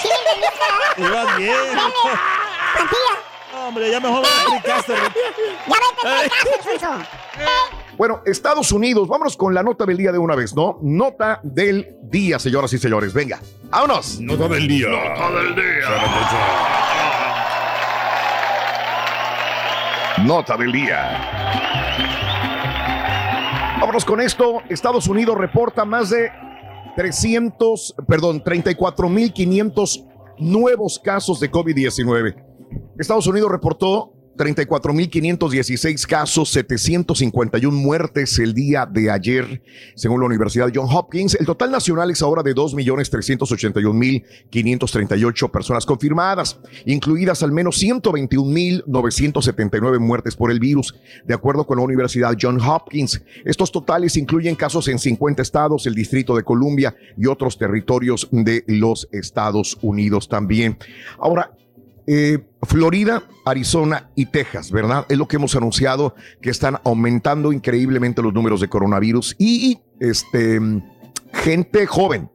¿Sí me entendiste? Ibas bien. Telepatía. No, hombre, ya mejor me explicaste, Rick. Ya Chucho. Bueno, Estados Unidos, vámonos con la nota del día de una vez, ¿no? Nota del día, señoras y señores. Venga, vámonos. Nota del día. Nota del día. Nota del día. Vámonos con esto. Estados Unidos reporta más de 300, perdón, 34.500 nuevos casos de COVID-19. Estados Unidos reportó 34.516 casos, 751 muertes el día de ayer, según la Universidad John Hopkins. El total nacional es ahora de 2.381.538 personas confirmadas, incluidas al menos 121.979 muertes por el virus, de acuerdo con la Universidad John Hopkins. Estos totales incluyen casos en 50 estados, el Distrito de Columbia y otros territorios de los Estados Unidos también. Ahora, eh, Florida, Arizona y Texas, ¿verdad? Es lo que hemos anunciado que están aumentando increíblemente los números de coronavirus y este gente joven,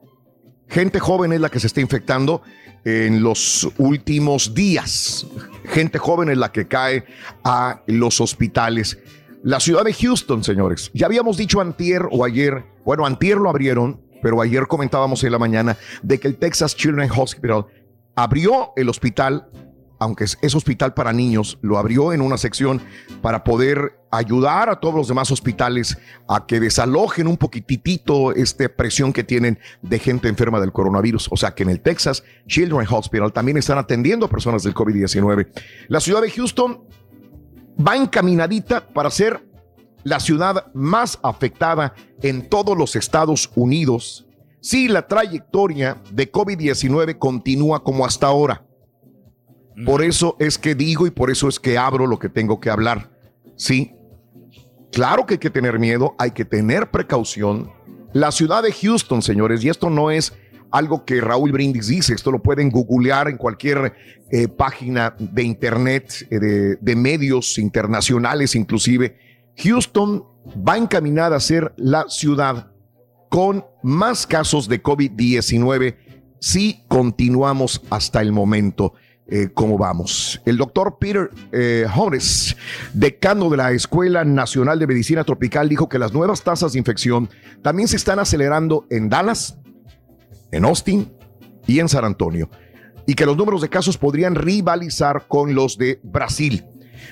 gente joven es la que se está infectando en los últimos días. Gente joven es la que cae a los hospitales. La ciudad de Houston, señores. Ya habíamos dicho antier o ayer, bueno, antier lo abrieron, pero ayer comentábamos en la mañana de que el Texas Children's Hospital abrió el hospital aunque es, hospital para niños, lo abrió en una sección para poder ayudar a todos los demás hospitales a que desalojen un poquitito esta presión que tienen de gente enferma del coronavirus. O sea que en el Texas Children's Hospital también están atendiendo a personas del COVID-19. La ciudad de Houston va encaminadita para ser la ciudad más afectada en todos los Estados Unidos si la trayectoria de COVID-19 continúa como hasta ahora. Por eso es que digo y por eso es que abro lo que tengo que hablar. Sí, claro que hay que tener miedo, hay que tener precaución. La ciudad de Houston, señores, y esto no es algo que Raúl Brindis dice, esto lo pueden googlear en cualquier eh, página de internet, eh, de, de medios internacionales inclusive. Houston va encaminada a ser la ciudad con más casos de COVID-19 si continuamos hasta el momento. Eh, cómo vamos. El doctor Peter eh, decano de la Escuela Nacional de Medicina Tropical, dijo que las nuevas tasas de infección también se están acelerando en Dallas, en Austin y en San Antonio, y que los números de casos podrían rivalizar con los de Brasil.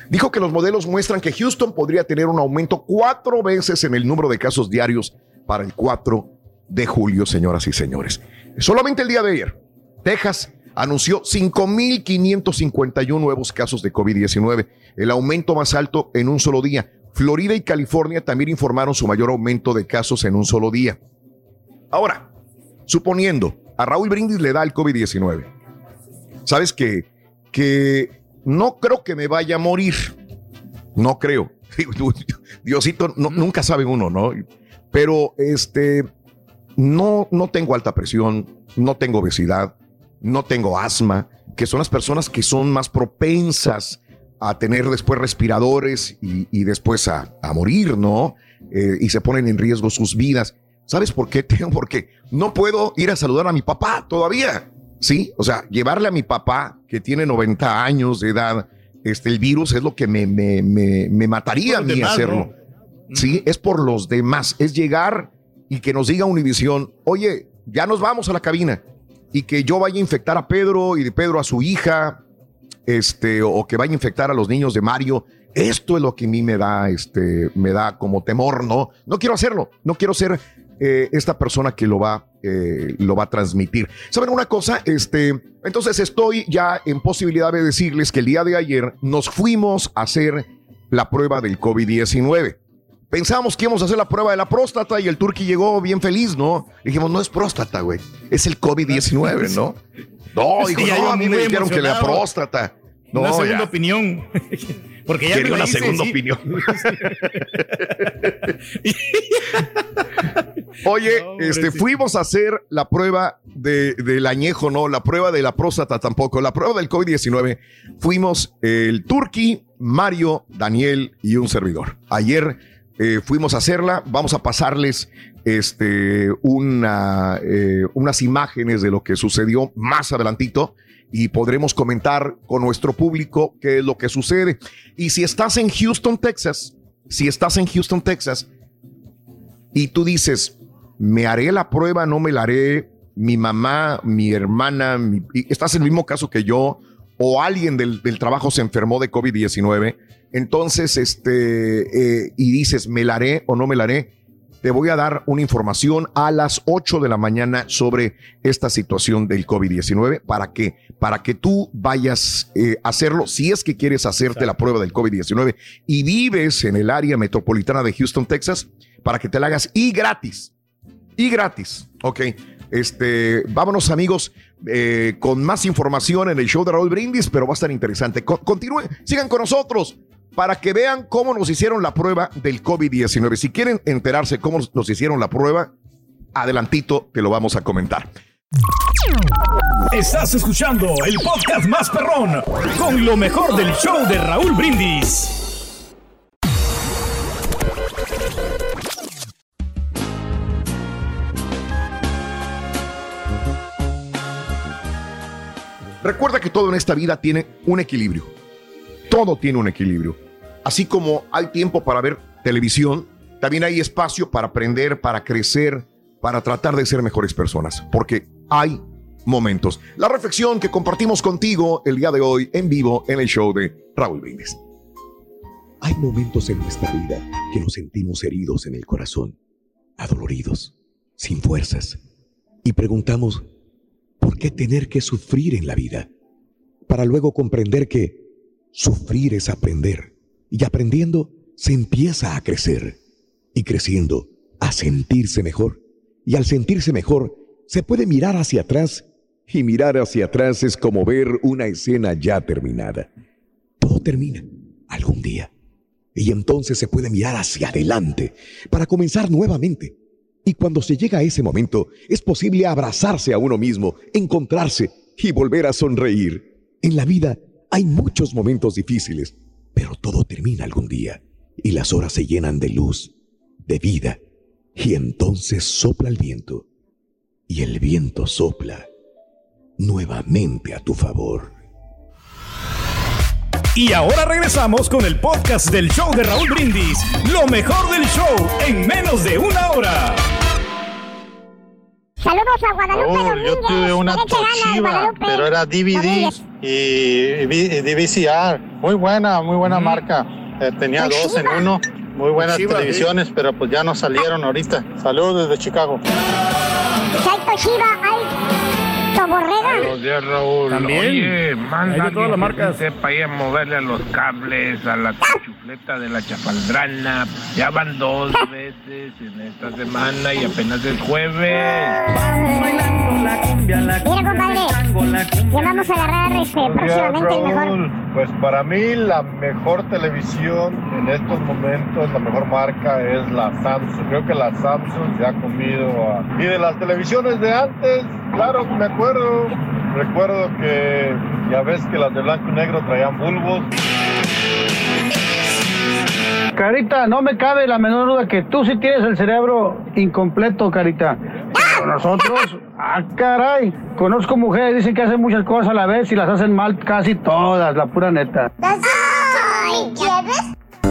Dijo que los modelos muestran que Houston podría tener un aumento cuatro veces en el número de casos diarios para el 4 de julio, señoras y señores. Solamente el día de ayer, Texas anunció 5.551 nuevos casos de COVID-19, el aumento más alto en un solo día. Florida y California también informaron su mayor aumento de casos en un solo día. Ahora, suponiendo a Raúl Brindis le da el COVID-19, sabes que, que no creo que me vaya a morir. No creo. Diosito, nunca sabe uno, ¿no? Pero este, no, no tengo alta presión, no tengo obesidad, no tengo asma, que son las personas que son más propensas a tener después respiradores y, después a, morir, ¿no? Eh, y se ponen en riesgo sus vidas. ¿Sabes por qué? Tengo porque no puedo ir a saludar a mi papá todavía. Sí, o sea, llevarle a mi papá que tiene 90 años de edad, este, el virus es lo que me, me, me, mataría a mí hacerlo. Sí, es por los demás. Es llegar y que nos diga Univisión, oye, ya nos vamos a la cabina y que yo vaya a infectar a Pedro y de Pedro a su hija, este, o que vaya a infectar a los niños de Mario. Esto es lo que a mí me da, este, me da como temor, ¿no? No quiero hacerlo, no quiero ser eh, esta persona que lo va, eh, lo va a transmitir. ¿Saben una cosa? Este, entonces estoy ya en posibilidad de decirles que el día de ayer nos fuimos a hacer la prueba del COVID-19. Pensábamos que íbamos a hacer la prueba de la próstata y el turqui llegó bien feliz, ¿no? Dijimos, no es próstata, güey. Es el COVID-19, ¿no? No, dijo, no, a mí me dijeron que la próstata. No, una segunda opinión. Porque ya Quería una segunda opinión. Oye, este, fuimos a hacer la prueba del añejo, no, la prueba de la próstata tampoco, la prueba del COVID-19 fuimos el Turqui, Mario, Daniel y un servidor. Ayer eh, fuimos a hacerla, vamos a pasarles este, una, eh, unas imágenes de lo que sucedió más adelantito y podremos comentar con nuestro público qué es lo que sucede. Y si estás en Houston, Texas, si estás en Houston, Texas, y tú dices, me haré la prueba, no me la haré, mi mamá, mi hermana, estás en el mismo caso que yo, o alguien del, trabajo se enfermó de COVID-19, entonces, este, eh, y dices, me la haré o no me la haré, te voy a dar una información a las 8 de la mañana sobre esta situación del COVID-19 para que, para que tú vayas eh, a hacerlo si es que quieres hacerte la prueba del COVID-19 y vives en el área metropolitana de Houston, Texas, para que te la hagas y gratis. Y gratis. Ok. Este, vámonos amigos eh, con más información en el show de Raúl Brindis, pero va a estar interesante. continúen, sigan con nosotros para que vean cómo nos hicieron la prueba del COVID-19. Si quieren enterarse cómo nos hicieron la prueba, adelantito te lo vamos a comentar. Estás escuchando el podcast más perrón con lo mejor del show de Raúl Brindis. Recuerda que todo en esta vida tiene un equilibrio. Todo tiene un equilibrio. Así como hay tiempo para ver televisión, también hay espacio para aprender, para crecer, para tratar de ser mejores personas, porque hay momentos. La reflexión que compartimos contigo el día de hoy en vivo en el show de Raúl Brindis. Hay momentos en nuestra vida que nos sentimos heridos en el corazón, adoloridos, sin fuerzas, y preguntamos, ¿por qué tener que sufrir en la vida? Para luego comprender que sufrir es aprender y aprendiendo se empieza a crecer y creciendo a sentirse mejor. Y al sentirse mejor se puede mirar hacia atrás y mirar hacia atrás es como ver una escena ya terminada. Todo termina algún día. Y entonces se puede mirar hacia adelante para comenzar nuevamente. Y cuando se llega a ese momento, es posible abrazarse a uno mismo, encontrarse y volver a sonreír. En la vida hay muchos momentos difíciles, pero todo termina algún día y las horas se llenan de luz, de vida, y entonces sopla el viento y el viento sopla nuevamente a tu favor. Y ahora regresamos con el podcast del show de Raúl Brindis, lo mejor del show en menos de una hora. Saludos a Guadalupe Yo tuve una Toshiba, pero era DVD y, DVCR. Muy buena, muy buena marca. Eh, tenía dos en uno. Muy buenas televisiones, pero pues ya no salieron ahorita. Saludos desde Chicago. Toshiba, borrega. Buenos días, Raúl. También. Oye, manda todas las marcas. sepa ahí a moverle a los cables, a la chufleta de la chapaldrana. Ya van dos veces en esta semana y apenas es jueves. Mira, compadre, ya vamos a agarrar este, próximamente el mejor. Pues para mí la mejor televisión en estos momentos, la mejor marca es la Samsung. Creo que la Samsung se ha comido a... Y de las televisiones de antes, claro, me acuerdo. Recuerdo que ya ves que las de blanco y negro traían bulbos. Carita, no me cabe la menor duda que tú sí tienes el cerebro incompleto, Carita. Pero nosotros, ah, caray, conozco mujeres, dicen que hacen muchas cosas a la vez y las hacen mal casi todas, la pura neta. Ay, ¿Quieres?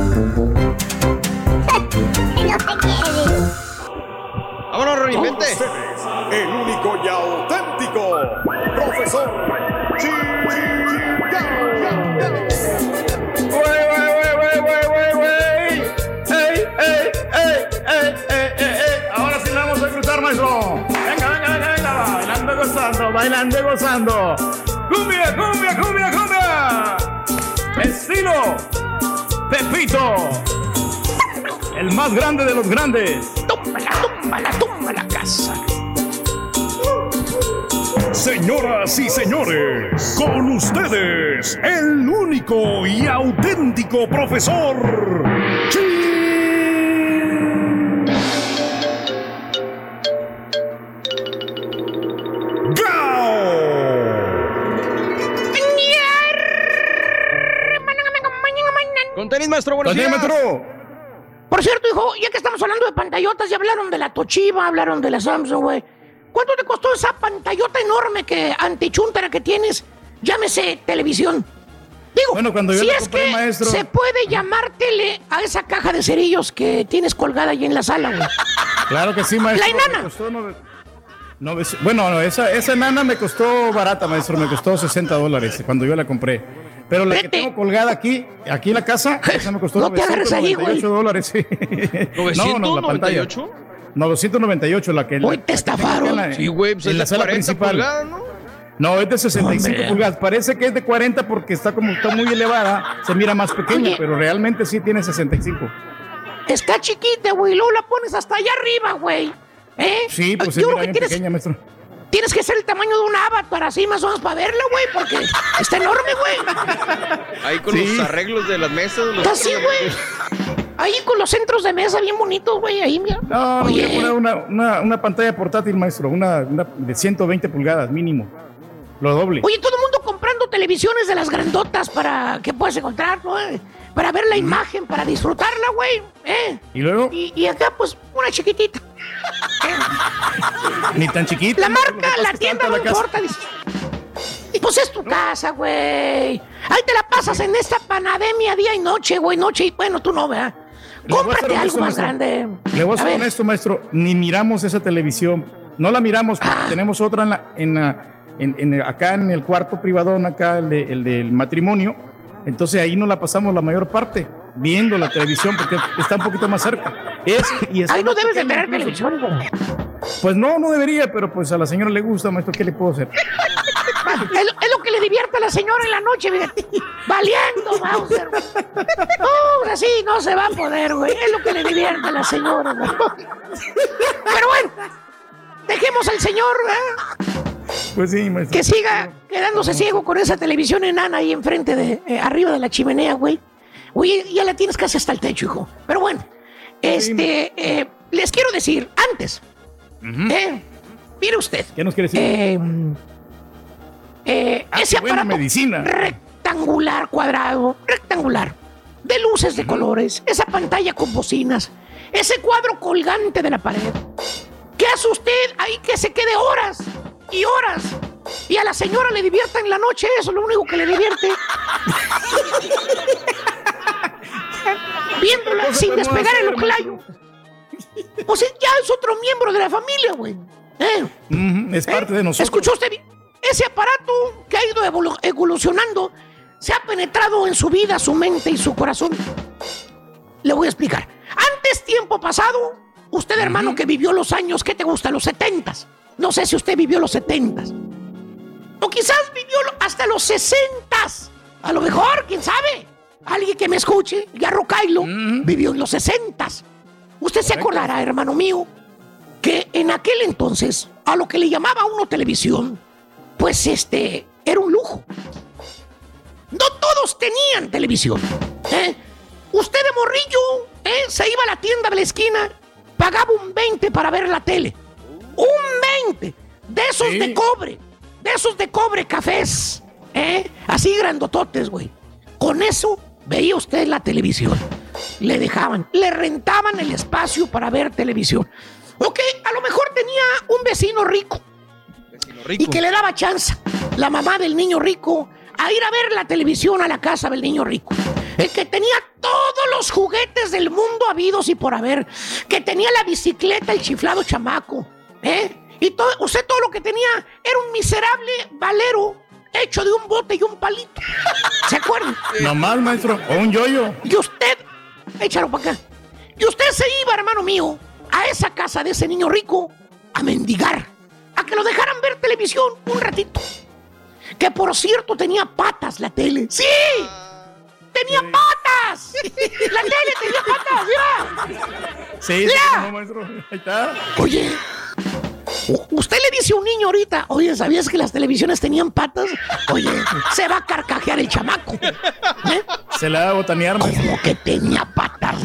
no te quieres. Vámonos, Rory, vente. El único y auténtico profesor Ahora sí la vamos a cruzar, maestro. Venga, venga, venga, venga. Bailando y gozando, bailando y gozando. Cumbia, cumbia, cumbia, cumbia. Estilo Pepito. El más grande de los grandes. Tómala, tómala, tumba la casa. Señoras y señores, con ustedes, el único y auténtico profesor Chingao. Con tenis, maestro, buenos días. maestro. Por cierto, hijo, ya que estamos hablando de pantallotas, ya hablaron de la Toshiba, hablaron de la Samsung, güey. ¿Cuánto te costó esa pantallota enorme que antichuntara que tienes? Llámese televisión. Digo, bueno, cuando yo si es que maestro... se puede llamar tele a esa caja de cerillos que tienes colgada ahí en la sala, güey. Claro que sí, maestro. La enana. bueno, esa, esa enana me costó barata, maestro. Me costó 60 dólares cuando yo la compré. Pero la que tengo colgada aquí, aquí en la casa, esa me costó no 998 dólares. Sí. ¿998? No, no, la pantalla. 998, la que... Hoy te estafaron. sí, güey, pues en la sala principal. ¿no? No, es de 65 pulgadas. Parece que es de 40 porque está como está muy elevada, se mira más pequeña, pero realmente sí tiene 65. Está chiquita, güey. Luego la pones hasta allá arriba, güey. ¿Eh? Sí, pues es bien pequeña, maestro. Tienes que ser el tamaño de un avatar, así más o menos para verla, güey, porque está enorme, güey. Ahí con los arreglos de las mesas. Los así, güey. Ahí con los centros de mesa bien bonitos, güey, ahí, mira. No. Una, una, una, pantalla portátil, maestro, una, una de 120 pulgadas mínimo. Lo doble. Oye, todo el mundo comprando televisiones de las grandotas para que puedas encontrar, ¿no? Para ver la imagen, para disfrutarla, güey. ¿eh? ¿Y luego? Y, acá, pues, una chiquitita. Ni tan chiquita. La marca, la tienda no importa. Y pues es tu casa, güey. Ahí te la pasas en esta panademia día y noche, güey, noche y bueno, tú no, ¿verdad? Cómprate algo más grande. Le voy a ser honesto, maestro. Ni miramos esa televisión. No la miramos porque ah. tenemos otra en la, en la en, acá en el cuarto privado, acá el, el del matrimonio. Entonces ahí no la pasamos la mayor parte, viendo la televisión, porque está un poquito más cerca. Es, y ahí no debes de tener televisión. Pues no, no debería, pero pues a la señora le gusta, maestro, ¿qué le puedo hacer? Es, lo que le divierte a la señora en la noche, Valiendo, Bowser. Uh, así no se va a poder, güey. Es lo que le divierte a la señora, Pero bueno, dejemos al señor, ¿eh? Pues sí, Que siga quedándose ciego con esa televisión enana ahí enfrente de, eh, arriba de la chimenea, güey. Oye, ya la tienes casi hasta el techo, hijo. Pero bueno, este, eh, les quiero decir, antes, eh, mire usted. ¿Qué nos quiere decir? Ah, ese aparato medicina. rectangular, cuadrado, rectangular, de luces de colores, esa pantalla con bocinas, ese cuadro colgante de la pared. ¿Qué hace usted ahí que se quede horas y horas. Y a la señora le divierta en la noche, eso es lo único que le divierte. Viéndola sin despegar el oclayo. O sea, ya es otro miembro de la familia, güey. ¿Eh? es parte de ¿Eh? nosotros. ¿Escuchó usted? Ese aparato que ha ido evolucionando se ha penetrado en su vida, su mente y su corazón. Le voy a explicar. Antes, tiempo pasado, usted, hermano, que vivió los años, ¿qué te gusta? Los setentas. No sé si usted vivió los 70 o quizás vivió hasta los 60 A lo mejor, quién sabe. Alguien que me escuche, Garro Kailo, vivió en los 60 Usted se acordará, hermano mío, que en aquel entonces, a lo que le llamaba uno televisión, pues este era un lujo. No todos tenían televisión. ¿eh? Usted de morrillo ¿eh? se iba a la tienda de la esquina, pagaba un 20 para ver la tele. Un 20 de esos de cobre, de esos de cobre cafés, ¿eh? Así grandototes, güey. Con eso veía usted la televisión. Le dejaban, le rentaban el espacio para ver televisión. Ok, a lo mejor tenía un vecino rico. Rico. Y que le daba chance, la mamá del niño rico, a ir a ver la televisión a la casa del niño rico. El que tenía todos los juguetes del mundo habidos y por haber. Que tenía la bicicleta, el chiflado chamaco. ¿Eh? Y todo, usted todo lo que tenía era un miserable valero hecho de un bote y un palito. ¿Se acuerdan? mal, maestro. O un yoyo. Y usted, échalo para acá. Y usted se iba, hermano mío, a esa casa de ese niño rico a mendigar, que lo dejaran ver televisión un ratito. Que por cierto tenía patas la tele. ¡Sí! ¡Tenía patas! ¡La tele tenía patas! ¡Mira! Sí, maestro. Ahí está. Oye, Usted le dice a un niño ahorita, oye, ¿sabías que las televisiones tenían patas? Oye, se va a carcajear el chamaco. ¿Eh? Se la va a botanear. ¿Cómo que tenía patas?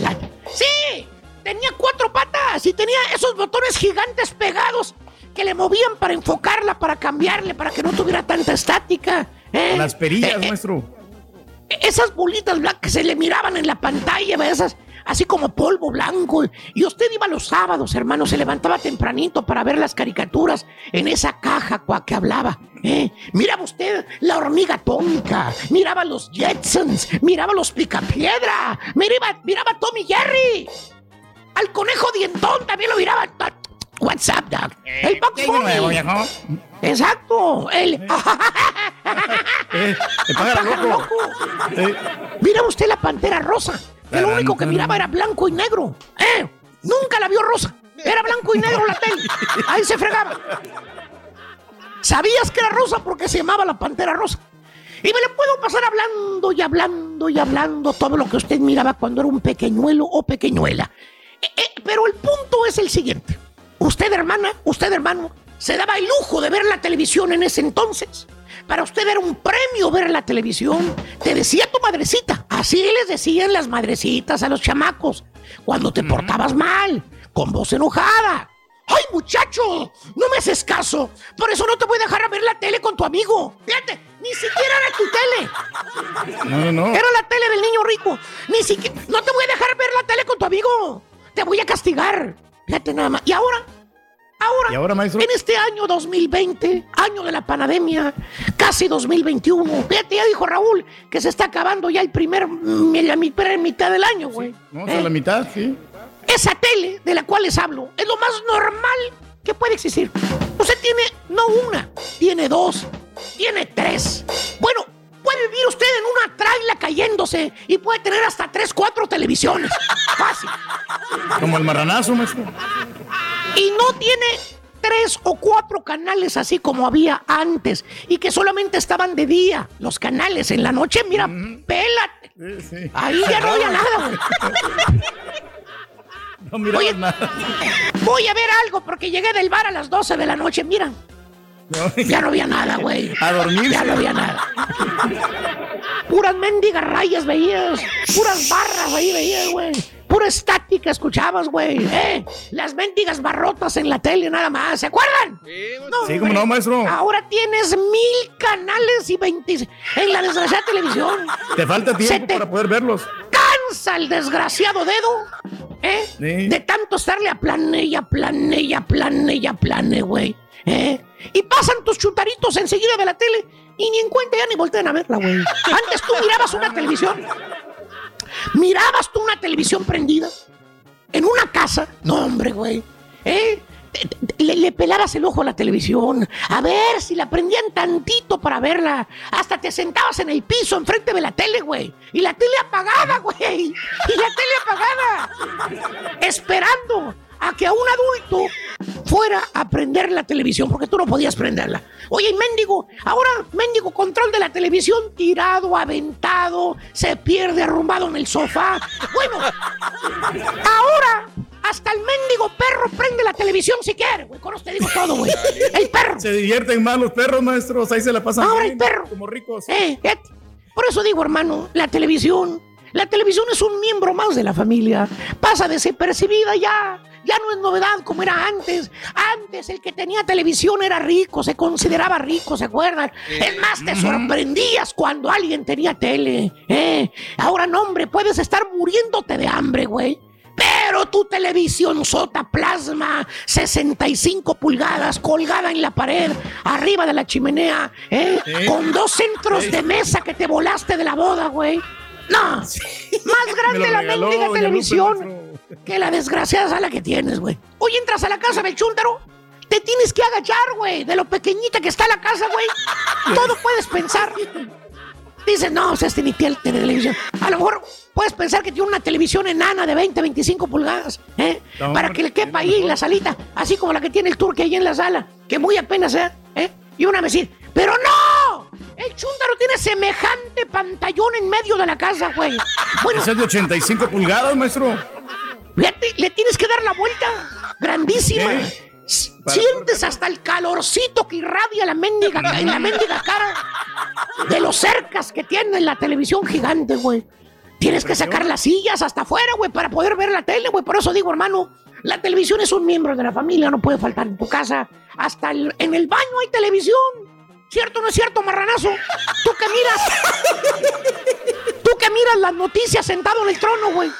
Sí, tenía cuatro patas y tenía esos botones gigantes pegados que le movían para enfocarla, para cambiarle, para que no tuviera tanta estática. ¿eh? Las perillas, eh, maestro. esas bolitas blancas que se le miraban en la pantalla, esas así como polvo blanco. Y usted iba los sábados, hermano, se levantaba tempranito para ver las caricaturas en esa caja que hablaba. ¿eh? Miraba usted la hormiga atómica, miraba los Jetsons, miraba los Picapiedra, miraba, miraba a Tommy Jerry. Al conejo dientón también lo miraba. What's up, Doc? El Bugs Bunny. Exacto. El. eh, el loco. Eh. Mira usted la pantera rosa. Que lo único que miraba era blanco y negro. ¿Eh? Nunca la vio rosa. Era blanco y negro la tele. Ahí se fregaba. Sabías que era rosa porque se llamaba la pantera rosa. Y me le puedo pasar hablando y hablando y hablando todo lo que usted miraba cuando era un pequeñuelo o pequeñuela. Eh, eh, pero el punto es el siguiente. Usted, hermana, usted, hermano, se daba el lujo de ver la televisión en ese entonces. Para usted era un premio ver la televisión. Te decía tu madrecita. Así les decían las madrecitas a los chamacos. Cuando te portabas mal, con voz enojada. ¡Ay, muchacho! No me haces caso. Por eso no te voy a dejar a ver la tele con tu amigo. Fíjate, ni siquiera era tu tele. No, no. Era la tele del niño rico. Ni siquiera. No te voy a dejar ver la tele con tu amigo. Te voy a castigar. Fíjate nada más. Y ahora, ahora, ¿Y ahora maestro? en este año 2020, año de la pandemia, casi 2021, fíjate, ya dijo Raúl que se está acabando ya el primer, la mitad del año, güey. no, ¿Eh? la mitad, sí. Esa tele de la cual les hablo es lo más normal que puede existir. Usted tiene no una, tiene dos, tiene tres. Bueno, puede vivir usted en una traila cayéndose y puede tener hasta tres, cuatro televisiones. Fácil. Como el marranazo, maestro. Y no tiene tres o cuatro canales así como había antes y que solamente estaban de día. Los canales en la noche, mira, pélate. Ahí ya no había nada, No voy a, nada. Voy a ver algo porque llegué del bar a las 12 de la noche, mira. Ya no había nada, güey. A dormir. Ya no había nada. Puras mendigas rayas veías. Puras barras ahí veías, güey. Pura estática escuchabas, güey. ¿Eh? Las mendigas barrotas en la tele nada más. ¿Se acuerdan? Sí, como no, maestro. Ahora tienes mil canales y 20 en la desgraciada televisión. Te falta tiempo para poder verlos. Cansa el desgraciado dedo. ¿Eh? De tanto estarle a plane y a plane y a plane y a plane, güey. ¿Eh? Y pasan tus chutaritos enseguida de la tele y ni en cuenta ya ni voltean a verla, güey. Antes tú mirabas una televisión. Mirabas tú una televisión prendida en una casa. No, hombre, güey. ¿Eh? Le, pelabas el ojo a la televisión, a ver si la prendían tantito para verla. Hasta te sentabas en el piso enfrente de la tele, güey. Y la tele apagada, güey. Y la tele apagada. Esperando a que a un adulto fuera a prender la televisión, porque tú no podías prenderla. Oye, mendigo, ahora mendigo control de la televisión tirado, aventado, se pierde arrumbado en el sofá. Bueno, ahora hasta el mendigo perro prende la televisión si quiere, güey. Con te digo todo, güey. El perro. Se divierten más los perros, maestros. Ahí se la pasan. Ahora el perro. Como ricos. Eh, por eso digo, hermano, la televisión. La televisión es un miembro más de la familia. Pasa desapercibida ya. Ya no es novedad como era antes. Antes el que tenía televisión era rico, se consideraba rico, ¿se acuerdan? Es más, te sorprendías cuando alguien tenía tele. ¿eh? Ahora no, hombre, puedes estar muriéndote de hambre, güey. Pero tu televisión sota plasma 65 pulgadas colgada en la pared, arriba de la chimenea, ¿eh? con dos centros de mesa que te volaste de la boda, güey. No, más grande la mendiga televisión que la desgraciada sala que tienes, güey. Hoy entras a la casa del chúntaro, te tienes que agachar, güey, de lo pequeñita que está la casa, güey. Todo puedes pensar. Dices, no, o sea, este ni tiene televisión. A lo mejor puedes pensar que tiene una televisión enana de 20, 25 pulgadas, ¿eh? Para que le quepa ahí la salita, así como la que tiene el turque ahí en la sala, que muy apenas, ¿eh? ¿eh? Y una vez pero no, el chúndaro tiene semejante pantallón en medio de la casa, güey. Bueno, es de 85 pulgadas, maestro. Le, tienes que dar la vuelta. Grandísima. Sientes hasta el calorcito que irradia la mendiga, en la mendiga cara de los cercas que tiene la televisión gigante, güey. Tienes que sacar las sillas hasta afuera, güey, para poder ver la tele, güey. Por eso digo, hermano, la televisión es un miembro de la familia, no puede faltar en tu casa. Hasta en el baño hay televisión. ¿Cierto o no es cierto, marranazo? Tú que miras. Tú que miras las noticias sentado en el trono, güey.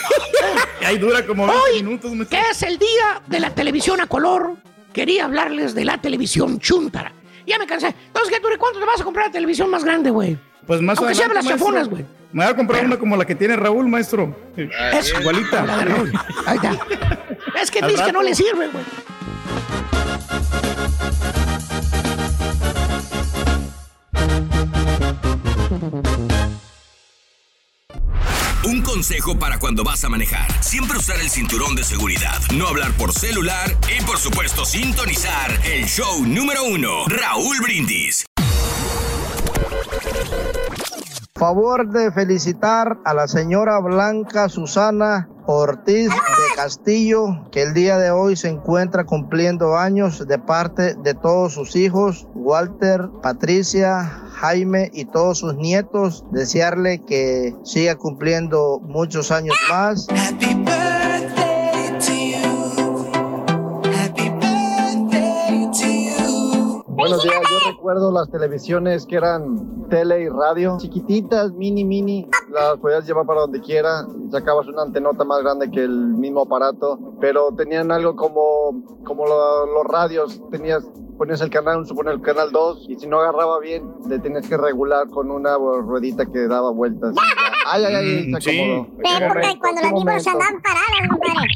Ahí dura como 20 Hoy, minutos. que es el día de la televisión a color, quería hablarles de la televisión chuntara. Ya me cansé. Entonces, ¿qué, tú, ¿cuánto te vas a comprar la televisión más grande, güey? Pues más Aunque sea adelante, las chafonas, güey. Me voy a comprar una como la que tiene Raúl, maestro. Eso. Igualita. La de Raúl. Ahí está. Es que dice que no le sirve, güey. Un consejo para cuando vas a manejar. Siempre usar el cinturón de seguridad, no hablar por celular y por supuesto sintonizar el show número uno, Raúl Brindis. Favor de felicitar a la señora Blanca Susana Ortiz de Castillo, que el día de hoy se encuentra cumpliendo años de parte de todos sus hijos, Walter, Patricia, Jaime y todos sus nietos. Desearle que siga cumpliendo muchos años más. Buenos días, yo recuerdo las televisiones que eran tele y radio, chiquititas, mini, mini, las podías llevar para donde quiera, sacabas una antenota más grande que el mismo aparato, pero tenían algo como, como lo- los radios, tenías, ponías el canal, suponer el canal 2, y si no agarraba bien, le tenías que regular con una ruedita que daba vueltas. Ay, ay, ay, se acomodó. Pero porque cuando las vimos andaban paradas, compadre.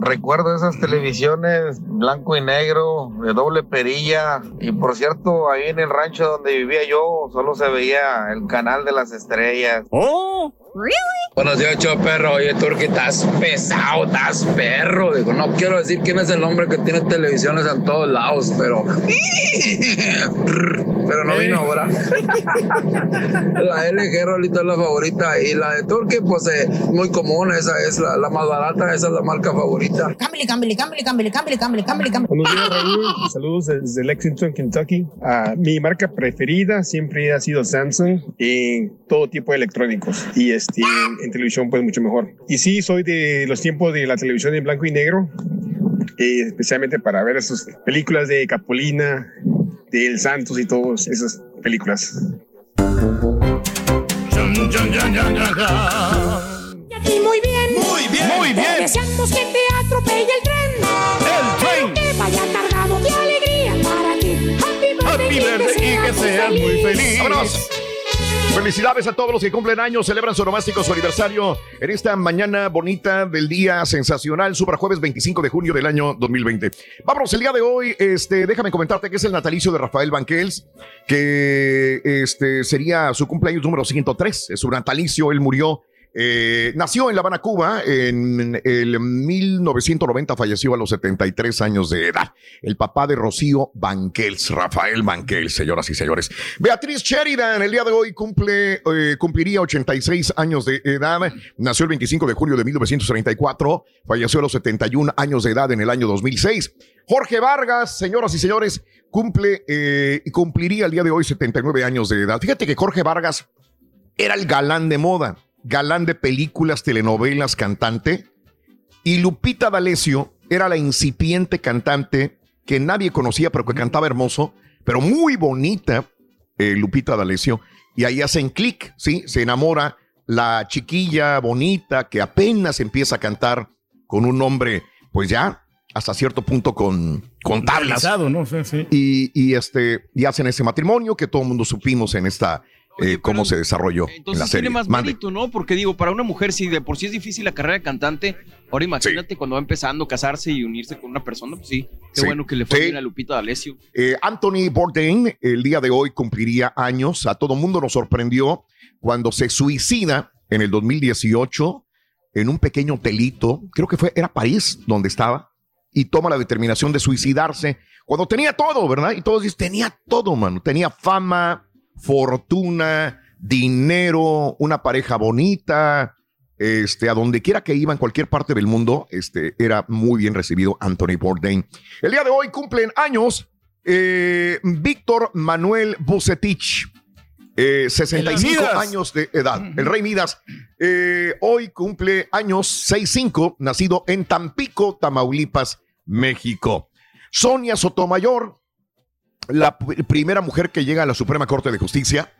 Recuerdo esas televisiones blanco y negro, de doble perilla. Y por cierto, ahí en el rancho donde vivía yo, solo se veía el canal de las estrellas. ¡Oh! Buenos días, show perro. Oye, Turki, estás pesado, estás perro. Digo, no quiero decir quién es el hombre que tiene televisiones en todos lados, pero. Pero no vino ahora. la LG Rolito es la favorita. Y la de Turki, pues eh, muy común. Esa es la, la más barata, esa es la marca favorita. Cámbiale, cámbiale, cámbiale, cámbiale, cámbiale, cámbiale, cámbiale. Buenos días, Raúl. Saludos desde Lexington, Kentucky. Ah, mi marca preferida siempre ha sido Samsung en todo tipo de electrónicos. Y este, en televisión, pues mucho mejor. Y sí, soy de los tiempos de la televisión en blanco y negro. eh, especialmente para ver esas películas de Capolina, de El Santos y todas esas películas. Y muy bien. Muy bien. Muy bien. Deseamos que te atropelle el tren. El tren. Que vaya cargado de alegría para ti. Happy birthday, y que seas muy feliz. ¡Vámonos! Felicidades a todos los que cumplen años, celebran su nomástico, su aniversario en esta mañana bonita del día sensacional, Super Jueves 25 de junio del año 2020. Vámonos, el día de hoy, este, déjame comentarte que es el natalicio de Rafael Banquels, que este, sería su cumpleaños número 103, es su natalicio, él murió eh, nació en La Habana, Cuba, en el 1990 falleció a los 73 años de edad. El papá de Rocío Banquels, Rafael Banquels, señoras y señores. Beatriz Sheridan, el día de hoy cumple, eh, cumpliría 86 años de edad. Nació el 25 de junio de 1934, falleció a los 71 años de edad en el año 2006. Jorge Vargas, señoras y señores, cumple eh, cumpliría el día de hoy 79 años de edad. Fíjate que Jorge Vargas era el galán de moda galán de películas, telenovelas, cantante. Y Lupita D'Alessio era la incipiente cantante que nadie conocía, pero que cantaba hermoso, pero muy bonita, eh, Lupita D'Alessio. Y ahí hacen clic, ¿sí? Se enamora la chiquilla bonita que apenas empieza a cantar con un hombre, pues ya hasta cierto punto con, con tablas. Realizado, ¿no? Sí, sí. Y, y, este, y hacen ese matrimonio que todo el mundo supimos en esta eh, cómo se desarrolló en la Entonces serie. tiene más Mande. mérito, ¿no? Porque digo, para una mujer, si de por sí es difícil la carrera de cantante, ahora imagínate cuando va empezando a casarse y unirse con una persona, pues sí, qué Sí. bueno que le fue Sí. bien a Lupita D'Alessio. Eh, Anthony Bourdain el día de hoy cumpliría años. A todo mundo nos sorprendió cuando se suicida en el 2018 en un pequeño hotelito, creo que fue, era París donde estaba, y toma la determinación de suicidarse cuando tenía todo, ¿verdad? Y todos dicen, tenía todo, mano. Tenía fama, fortuna, dinero, una pareja bonita, este, a donde quiera que iba en cualquier parte del mundo, este, era muy bien recibido Anthony Bourdain. El día de hoy cumplen años eh, Víctor Manuel Bucetich, eh, 65 Midas. años de edad. El Rey Midas eh, hoy cumple años 65, nacido en Tampico, Tamaulipas, México. Sonia Sotomayor, la primera mujer que llega a la Suprema Corte de Justicia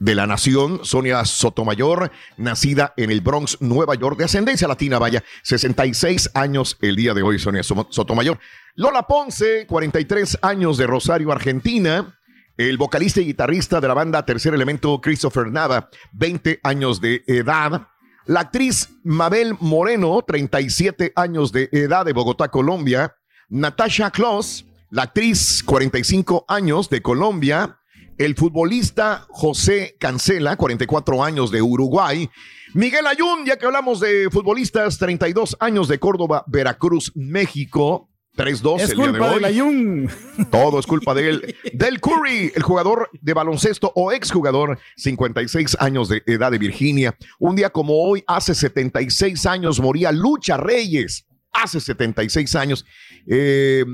de la Nación, Sonia Sotomayor, nacida en el Bronx, Nueva York, de ascendencia latina, vaya, 66 años el día de hoy, Sonia Sotomayor. Lola Ponce, 43 años de Rosario, Argentina. El vocalista y guitarrista de la banda Tercer Elemento, Christopher Nava, 20 años de edad. La actriz Mabel Moreno, 37 años de edad de Bogotá, Colombia. Natasha Kloss, la actriz, 45 años de Colombia. El futbolista José Cancela, 44 años de Uruguay. Miguel Ayun, ya que hablamos de futbolistas, 32 años de Córdoba, Veracruz, México. 3-2 el día de hoy. Ayun. Todo es culpa de él. Del Curry, el jugador de baloncesto o exjugador, 56 años de edad de Virginia. Un día como hoy, hace 76 años, moría Lucha Reyes. Hace 76 años. Eh,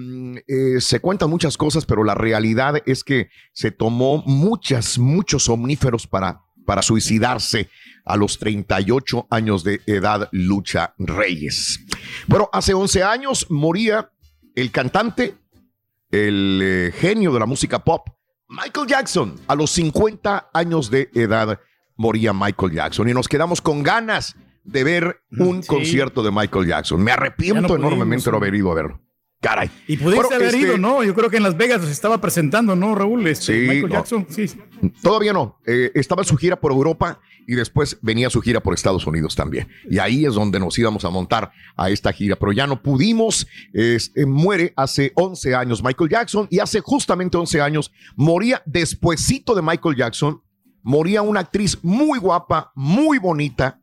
eh, se cuentan muchas cosas, pero la realidad es que se tomó muchas, muchos somníferos para, para suicidarse a los 38 años de edad, Lucha Reyes. Bueno, hace 11 años moría el cantante, el eh, genio de la música pop, Michael Jackson. A los 50 años de edad moría Michael Jackson y nos quedamos con ganas de ver un concierto de Michael Jackson. Me arrepiento enormemente de no haber ido a verlo. Caray. Y pudiste haber ido, ¿no? Yo creo que en Las Vegas se estaba presentando, ¿no, Raúl? Este, sí, Michael Jackson, sí. Todavía no. Eh, estaba su gira por Europa y después venía su gira por Estados Unidos también. Y ahí es donde nos íbamos a montar a esta gira, pero ya no pudimos. Este, muere hace 11 años Michael Jackson y hace justamente 11 años moría despuesito de Michael Jackson, moría una actriz muy guapa, muy bonita,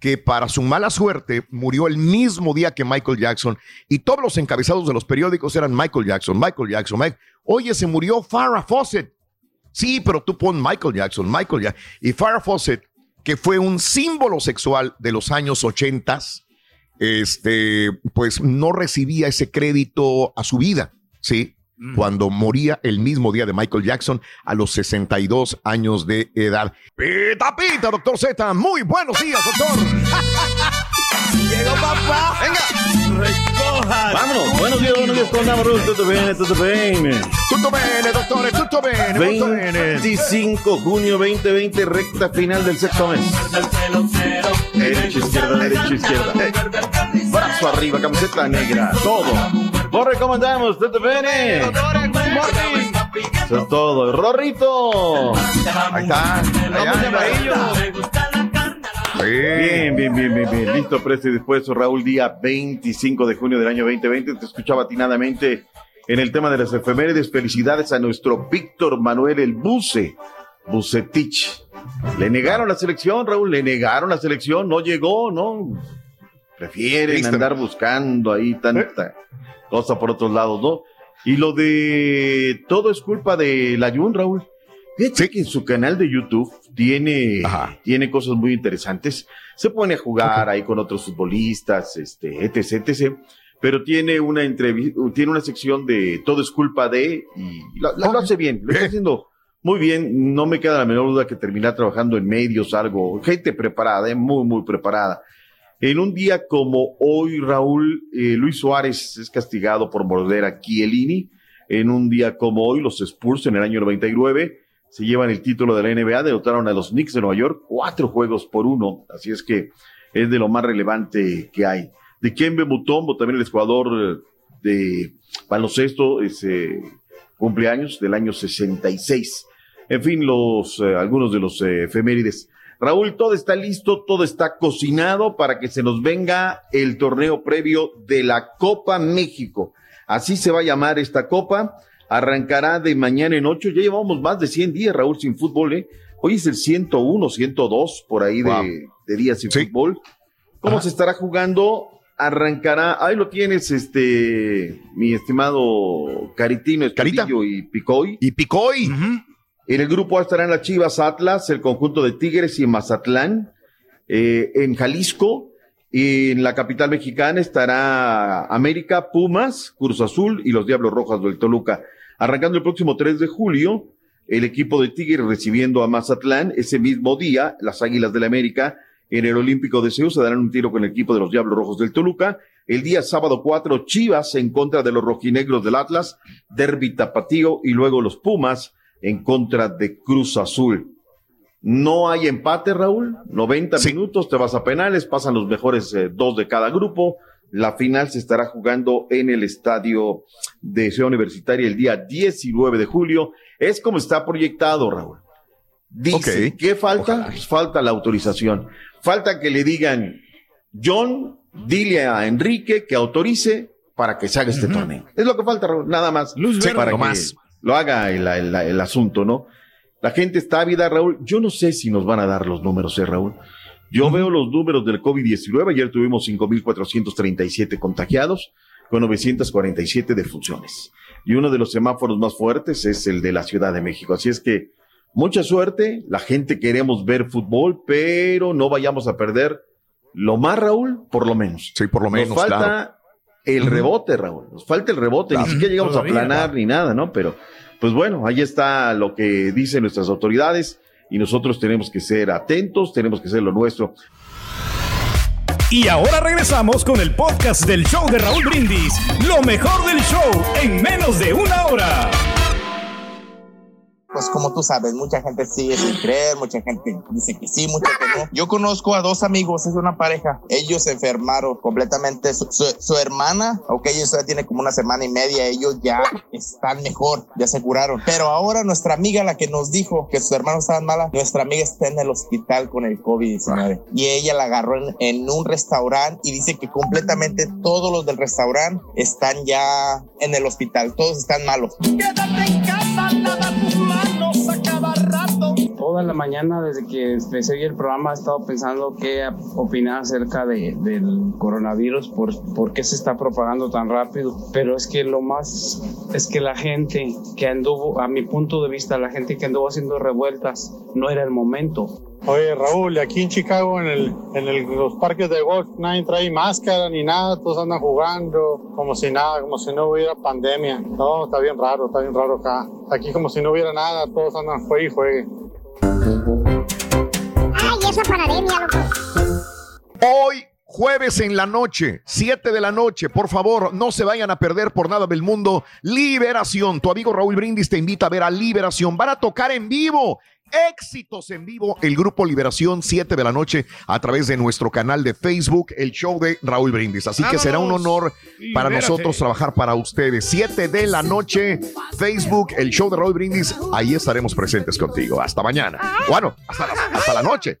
que para su mala suerte murió el mismo día que Michael Jackson y todos los encabezados de los periódicos eran Michael Jackson, Michael Jackson, Mike. Oye, se murió Farrah Fawcett. Sí, pero tú pon Michael Jackson, Michael Jackson. Y Farrah Fawcett, que fue un símbolo sexual de los años 80, este, pues no recibía ese crédito a su vida, ¿sí? Cuando moría el mismo día de Michael Jackson a los 62 años de edad. Pita, pita, doctor Z. Muy buenos días, doctor. Llegó papá. Venga. Recoja. Vámonos. Buenos días, buenos días con Navarro. Todo bien, todo bien. Tutto bene, doctor. Tutto bene. 25 junio 2020, recta final del sexto mes. Derecha, izquierda, derecha, izquierda. Brazo arriba, camiseta negra. Todo. Borre, ¿cómo andamos? ¿Todo bien? Eso es todo. Rorrito. Ahí está. Allá, Bien, bien, bien, bien, bien. Listo, presto y dispuesto. Raúl, día 25 de junio del año 2020. Te escuchaba atinadamente en el tema de las efemérides. Felicidades a nuestro Víctor Manuel El Buce, Bucetich. Le negaron la selección, Raúl, le negaron la selección. No llegó, ¿no? Prefieren andar buscando ahí tanta cosa por otros lados, ¿no? Y lo de todo es culpa de la Jun, Raúl. Fíjate que en su canal de YouTube tiene, tiene cosas muy interesantes. Se pone a jugar ahí con otros futbolistas, este, etc, etc. Pero tiene una entrevista, tiene una sección de todo es culpa de, y lo hace bien, lo está haciendo muy bien. No me queda la menor duda que termina trabajando en medios, algo, gente preparada, ¿eh? muy, muy preparada. En un día como hoy, Raúl, eh, Luis Suárez es castigado por morder a Chiellini. En un día como hoy, los Spurs en el año 99 se llevan el título de la NBA, derrotaron a los Knicks de Nueva York cuatro juegos por uno. Así es que es de lo más relevante que hay. De Kembe Mutombo, también el jugador de baloncesto, es eh, cumpleaños del año 66. En fin, los, eh, algunos de los efemérides Raúl, todo está listo, todo está cocinado para que se nos venga el torneo previo de la Copa México. Así se va a llamar esta copa. Arrancará de mañana en ocho. Ya llevamos más de 100 días, Raúl, sin fútbol. ¿eh? Hoy es el 101, 102 por ahí de, días sin fútbol. ¿Cómo se estará jugando? Arrancará, ahí lo tienes, este, mi estimado Caritino, Escarillo y Picoy. Y Picoy. En el grupo A estarán las Chivas Atlas, el conjunto de Tigres y Mazatlán. Eh, en Jalisco, y en la capital mexicana estará América, Pumas, Cruz Azul y los Diablos Rojas del Toluca. Arrancando el próximo 3 de julio, el equipo de Tigres recibiendo a Mazatlán. Ese mismo día, las Águilas del la América en el Olímpico de Seúl. Se darán un tiro con el equipo de los Diablos Rojos del Toluca. El día sábado 4, Chivas en contra de los rojinegros del Atlas, Derby Tapatío y luego los Pumas en contra de Cruz Azul. No hay empate, Raúl. 90 minutos, te vas a penales, pasan los mejores eh, dos de cada grupo. La final se estará jugando en el estadio de Ciudad Universitaria el día 19 de julio. Es como está proyectado, Raúl. Dice, ¿qué falta? Pues falta la autorización. Falta que le digan, John, dile a Enrique que autorice para que se haga este torneo. Es lo que falta, Raúl, nada más. Luz verde. para que más. Lo haga el, el- el asunto, ¿no? La gente está ávida, Raúl. Yo no sé si nos van a dar los números, ¿eh, Raúl? Yo veo los números del COVID-19. Ayer tuvimos 5.437 contagiados con 947 defunciones. Y uno de los semáforos más fuertes es el de la Ciudad de México. Así es que mucha suerte. La gente queremos ver fútbol, pero no vayamos a perder lo más, Raúl, por lo menos. Sí, por lo menos, Nos falta claro. El rebote, Raúl. Nos falta el rebote. Claro. Ni siquiera llegamos Todavía, a planar claro. ni nada, ¿no? Pero, pues bueno, ahí está lo que dicen nuestras autoridades y nosotros tenemos que ser atentos, tenemos que ser lo nuestro. Y ahora regresamos con el podcast del show de Raúl Brindis. Lo mejor del show en menos de una hora. Pues como tú sabes, mucha gente sigue sin creer, mucha gente dice que sí, mucha que no. Yo conozco a dos amigos, es una pareja. Ellos se enfermaron completamente. Su, su- su hermana, ok, ella ya tiene como una semana y media, ellos ya están mejor, ya se curaron. Pero ahora nuestra amiga, la que nos dijo que sus hermanos estaban malas, nuestra amiga está en el hospital con el COVID-19. Y ella la agarró en, en un restaurante y dice que completamente todos los del restaurante están ya en el hospital, todos están malos. Quédate en casa, Toda la mañana desde que empecé el programa he estado pensando qué opinar acerca de, del coronavirus, por, por qué se está propagando tan rápido. Pero es que lo más es que la gente que anduvo, a mi punto de vista, la gente que anduvo haciendo revueltas, no era el momento. Oye, Raúl, aquí en Chicago, en, el, en el- los parques de golf, nadie trae máscara ni nada, todos andan jugando como si nada, como si no hubiera pandemia. No, está bien raro, está bien raro acá. Aquí como si no hubiera nada, todos andan juegue y juegue. Ay. Hoy, jueves en la noche, 7 de la noche, por favor, no se vayan a perder por nada del mundo. Liberación. Tu amigo Raúl Brindis te invita a ver a Liberación. Van a tocar en vivo. Éxitos en vivo, el grupo Liberación, 7 de la noche, a través de nuestro canal de Facebook, el show de Raúl Brindis. Así que será un honor para Libérate. nosotros trabajar para ustedes. 7 de la noche, Facebook, el show de Raúl Brindis. Ahí estaremos presentes contigo. Hasta mañana. Bueno, hasta la, hasta la noche.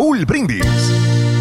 Raúl Brindis.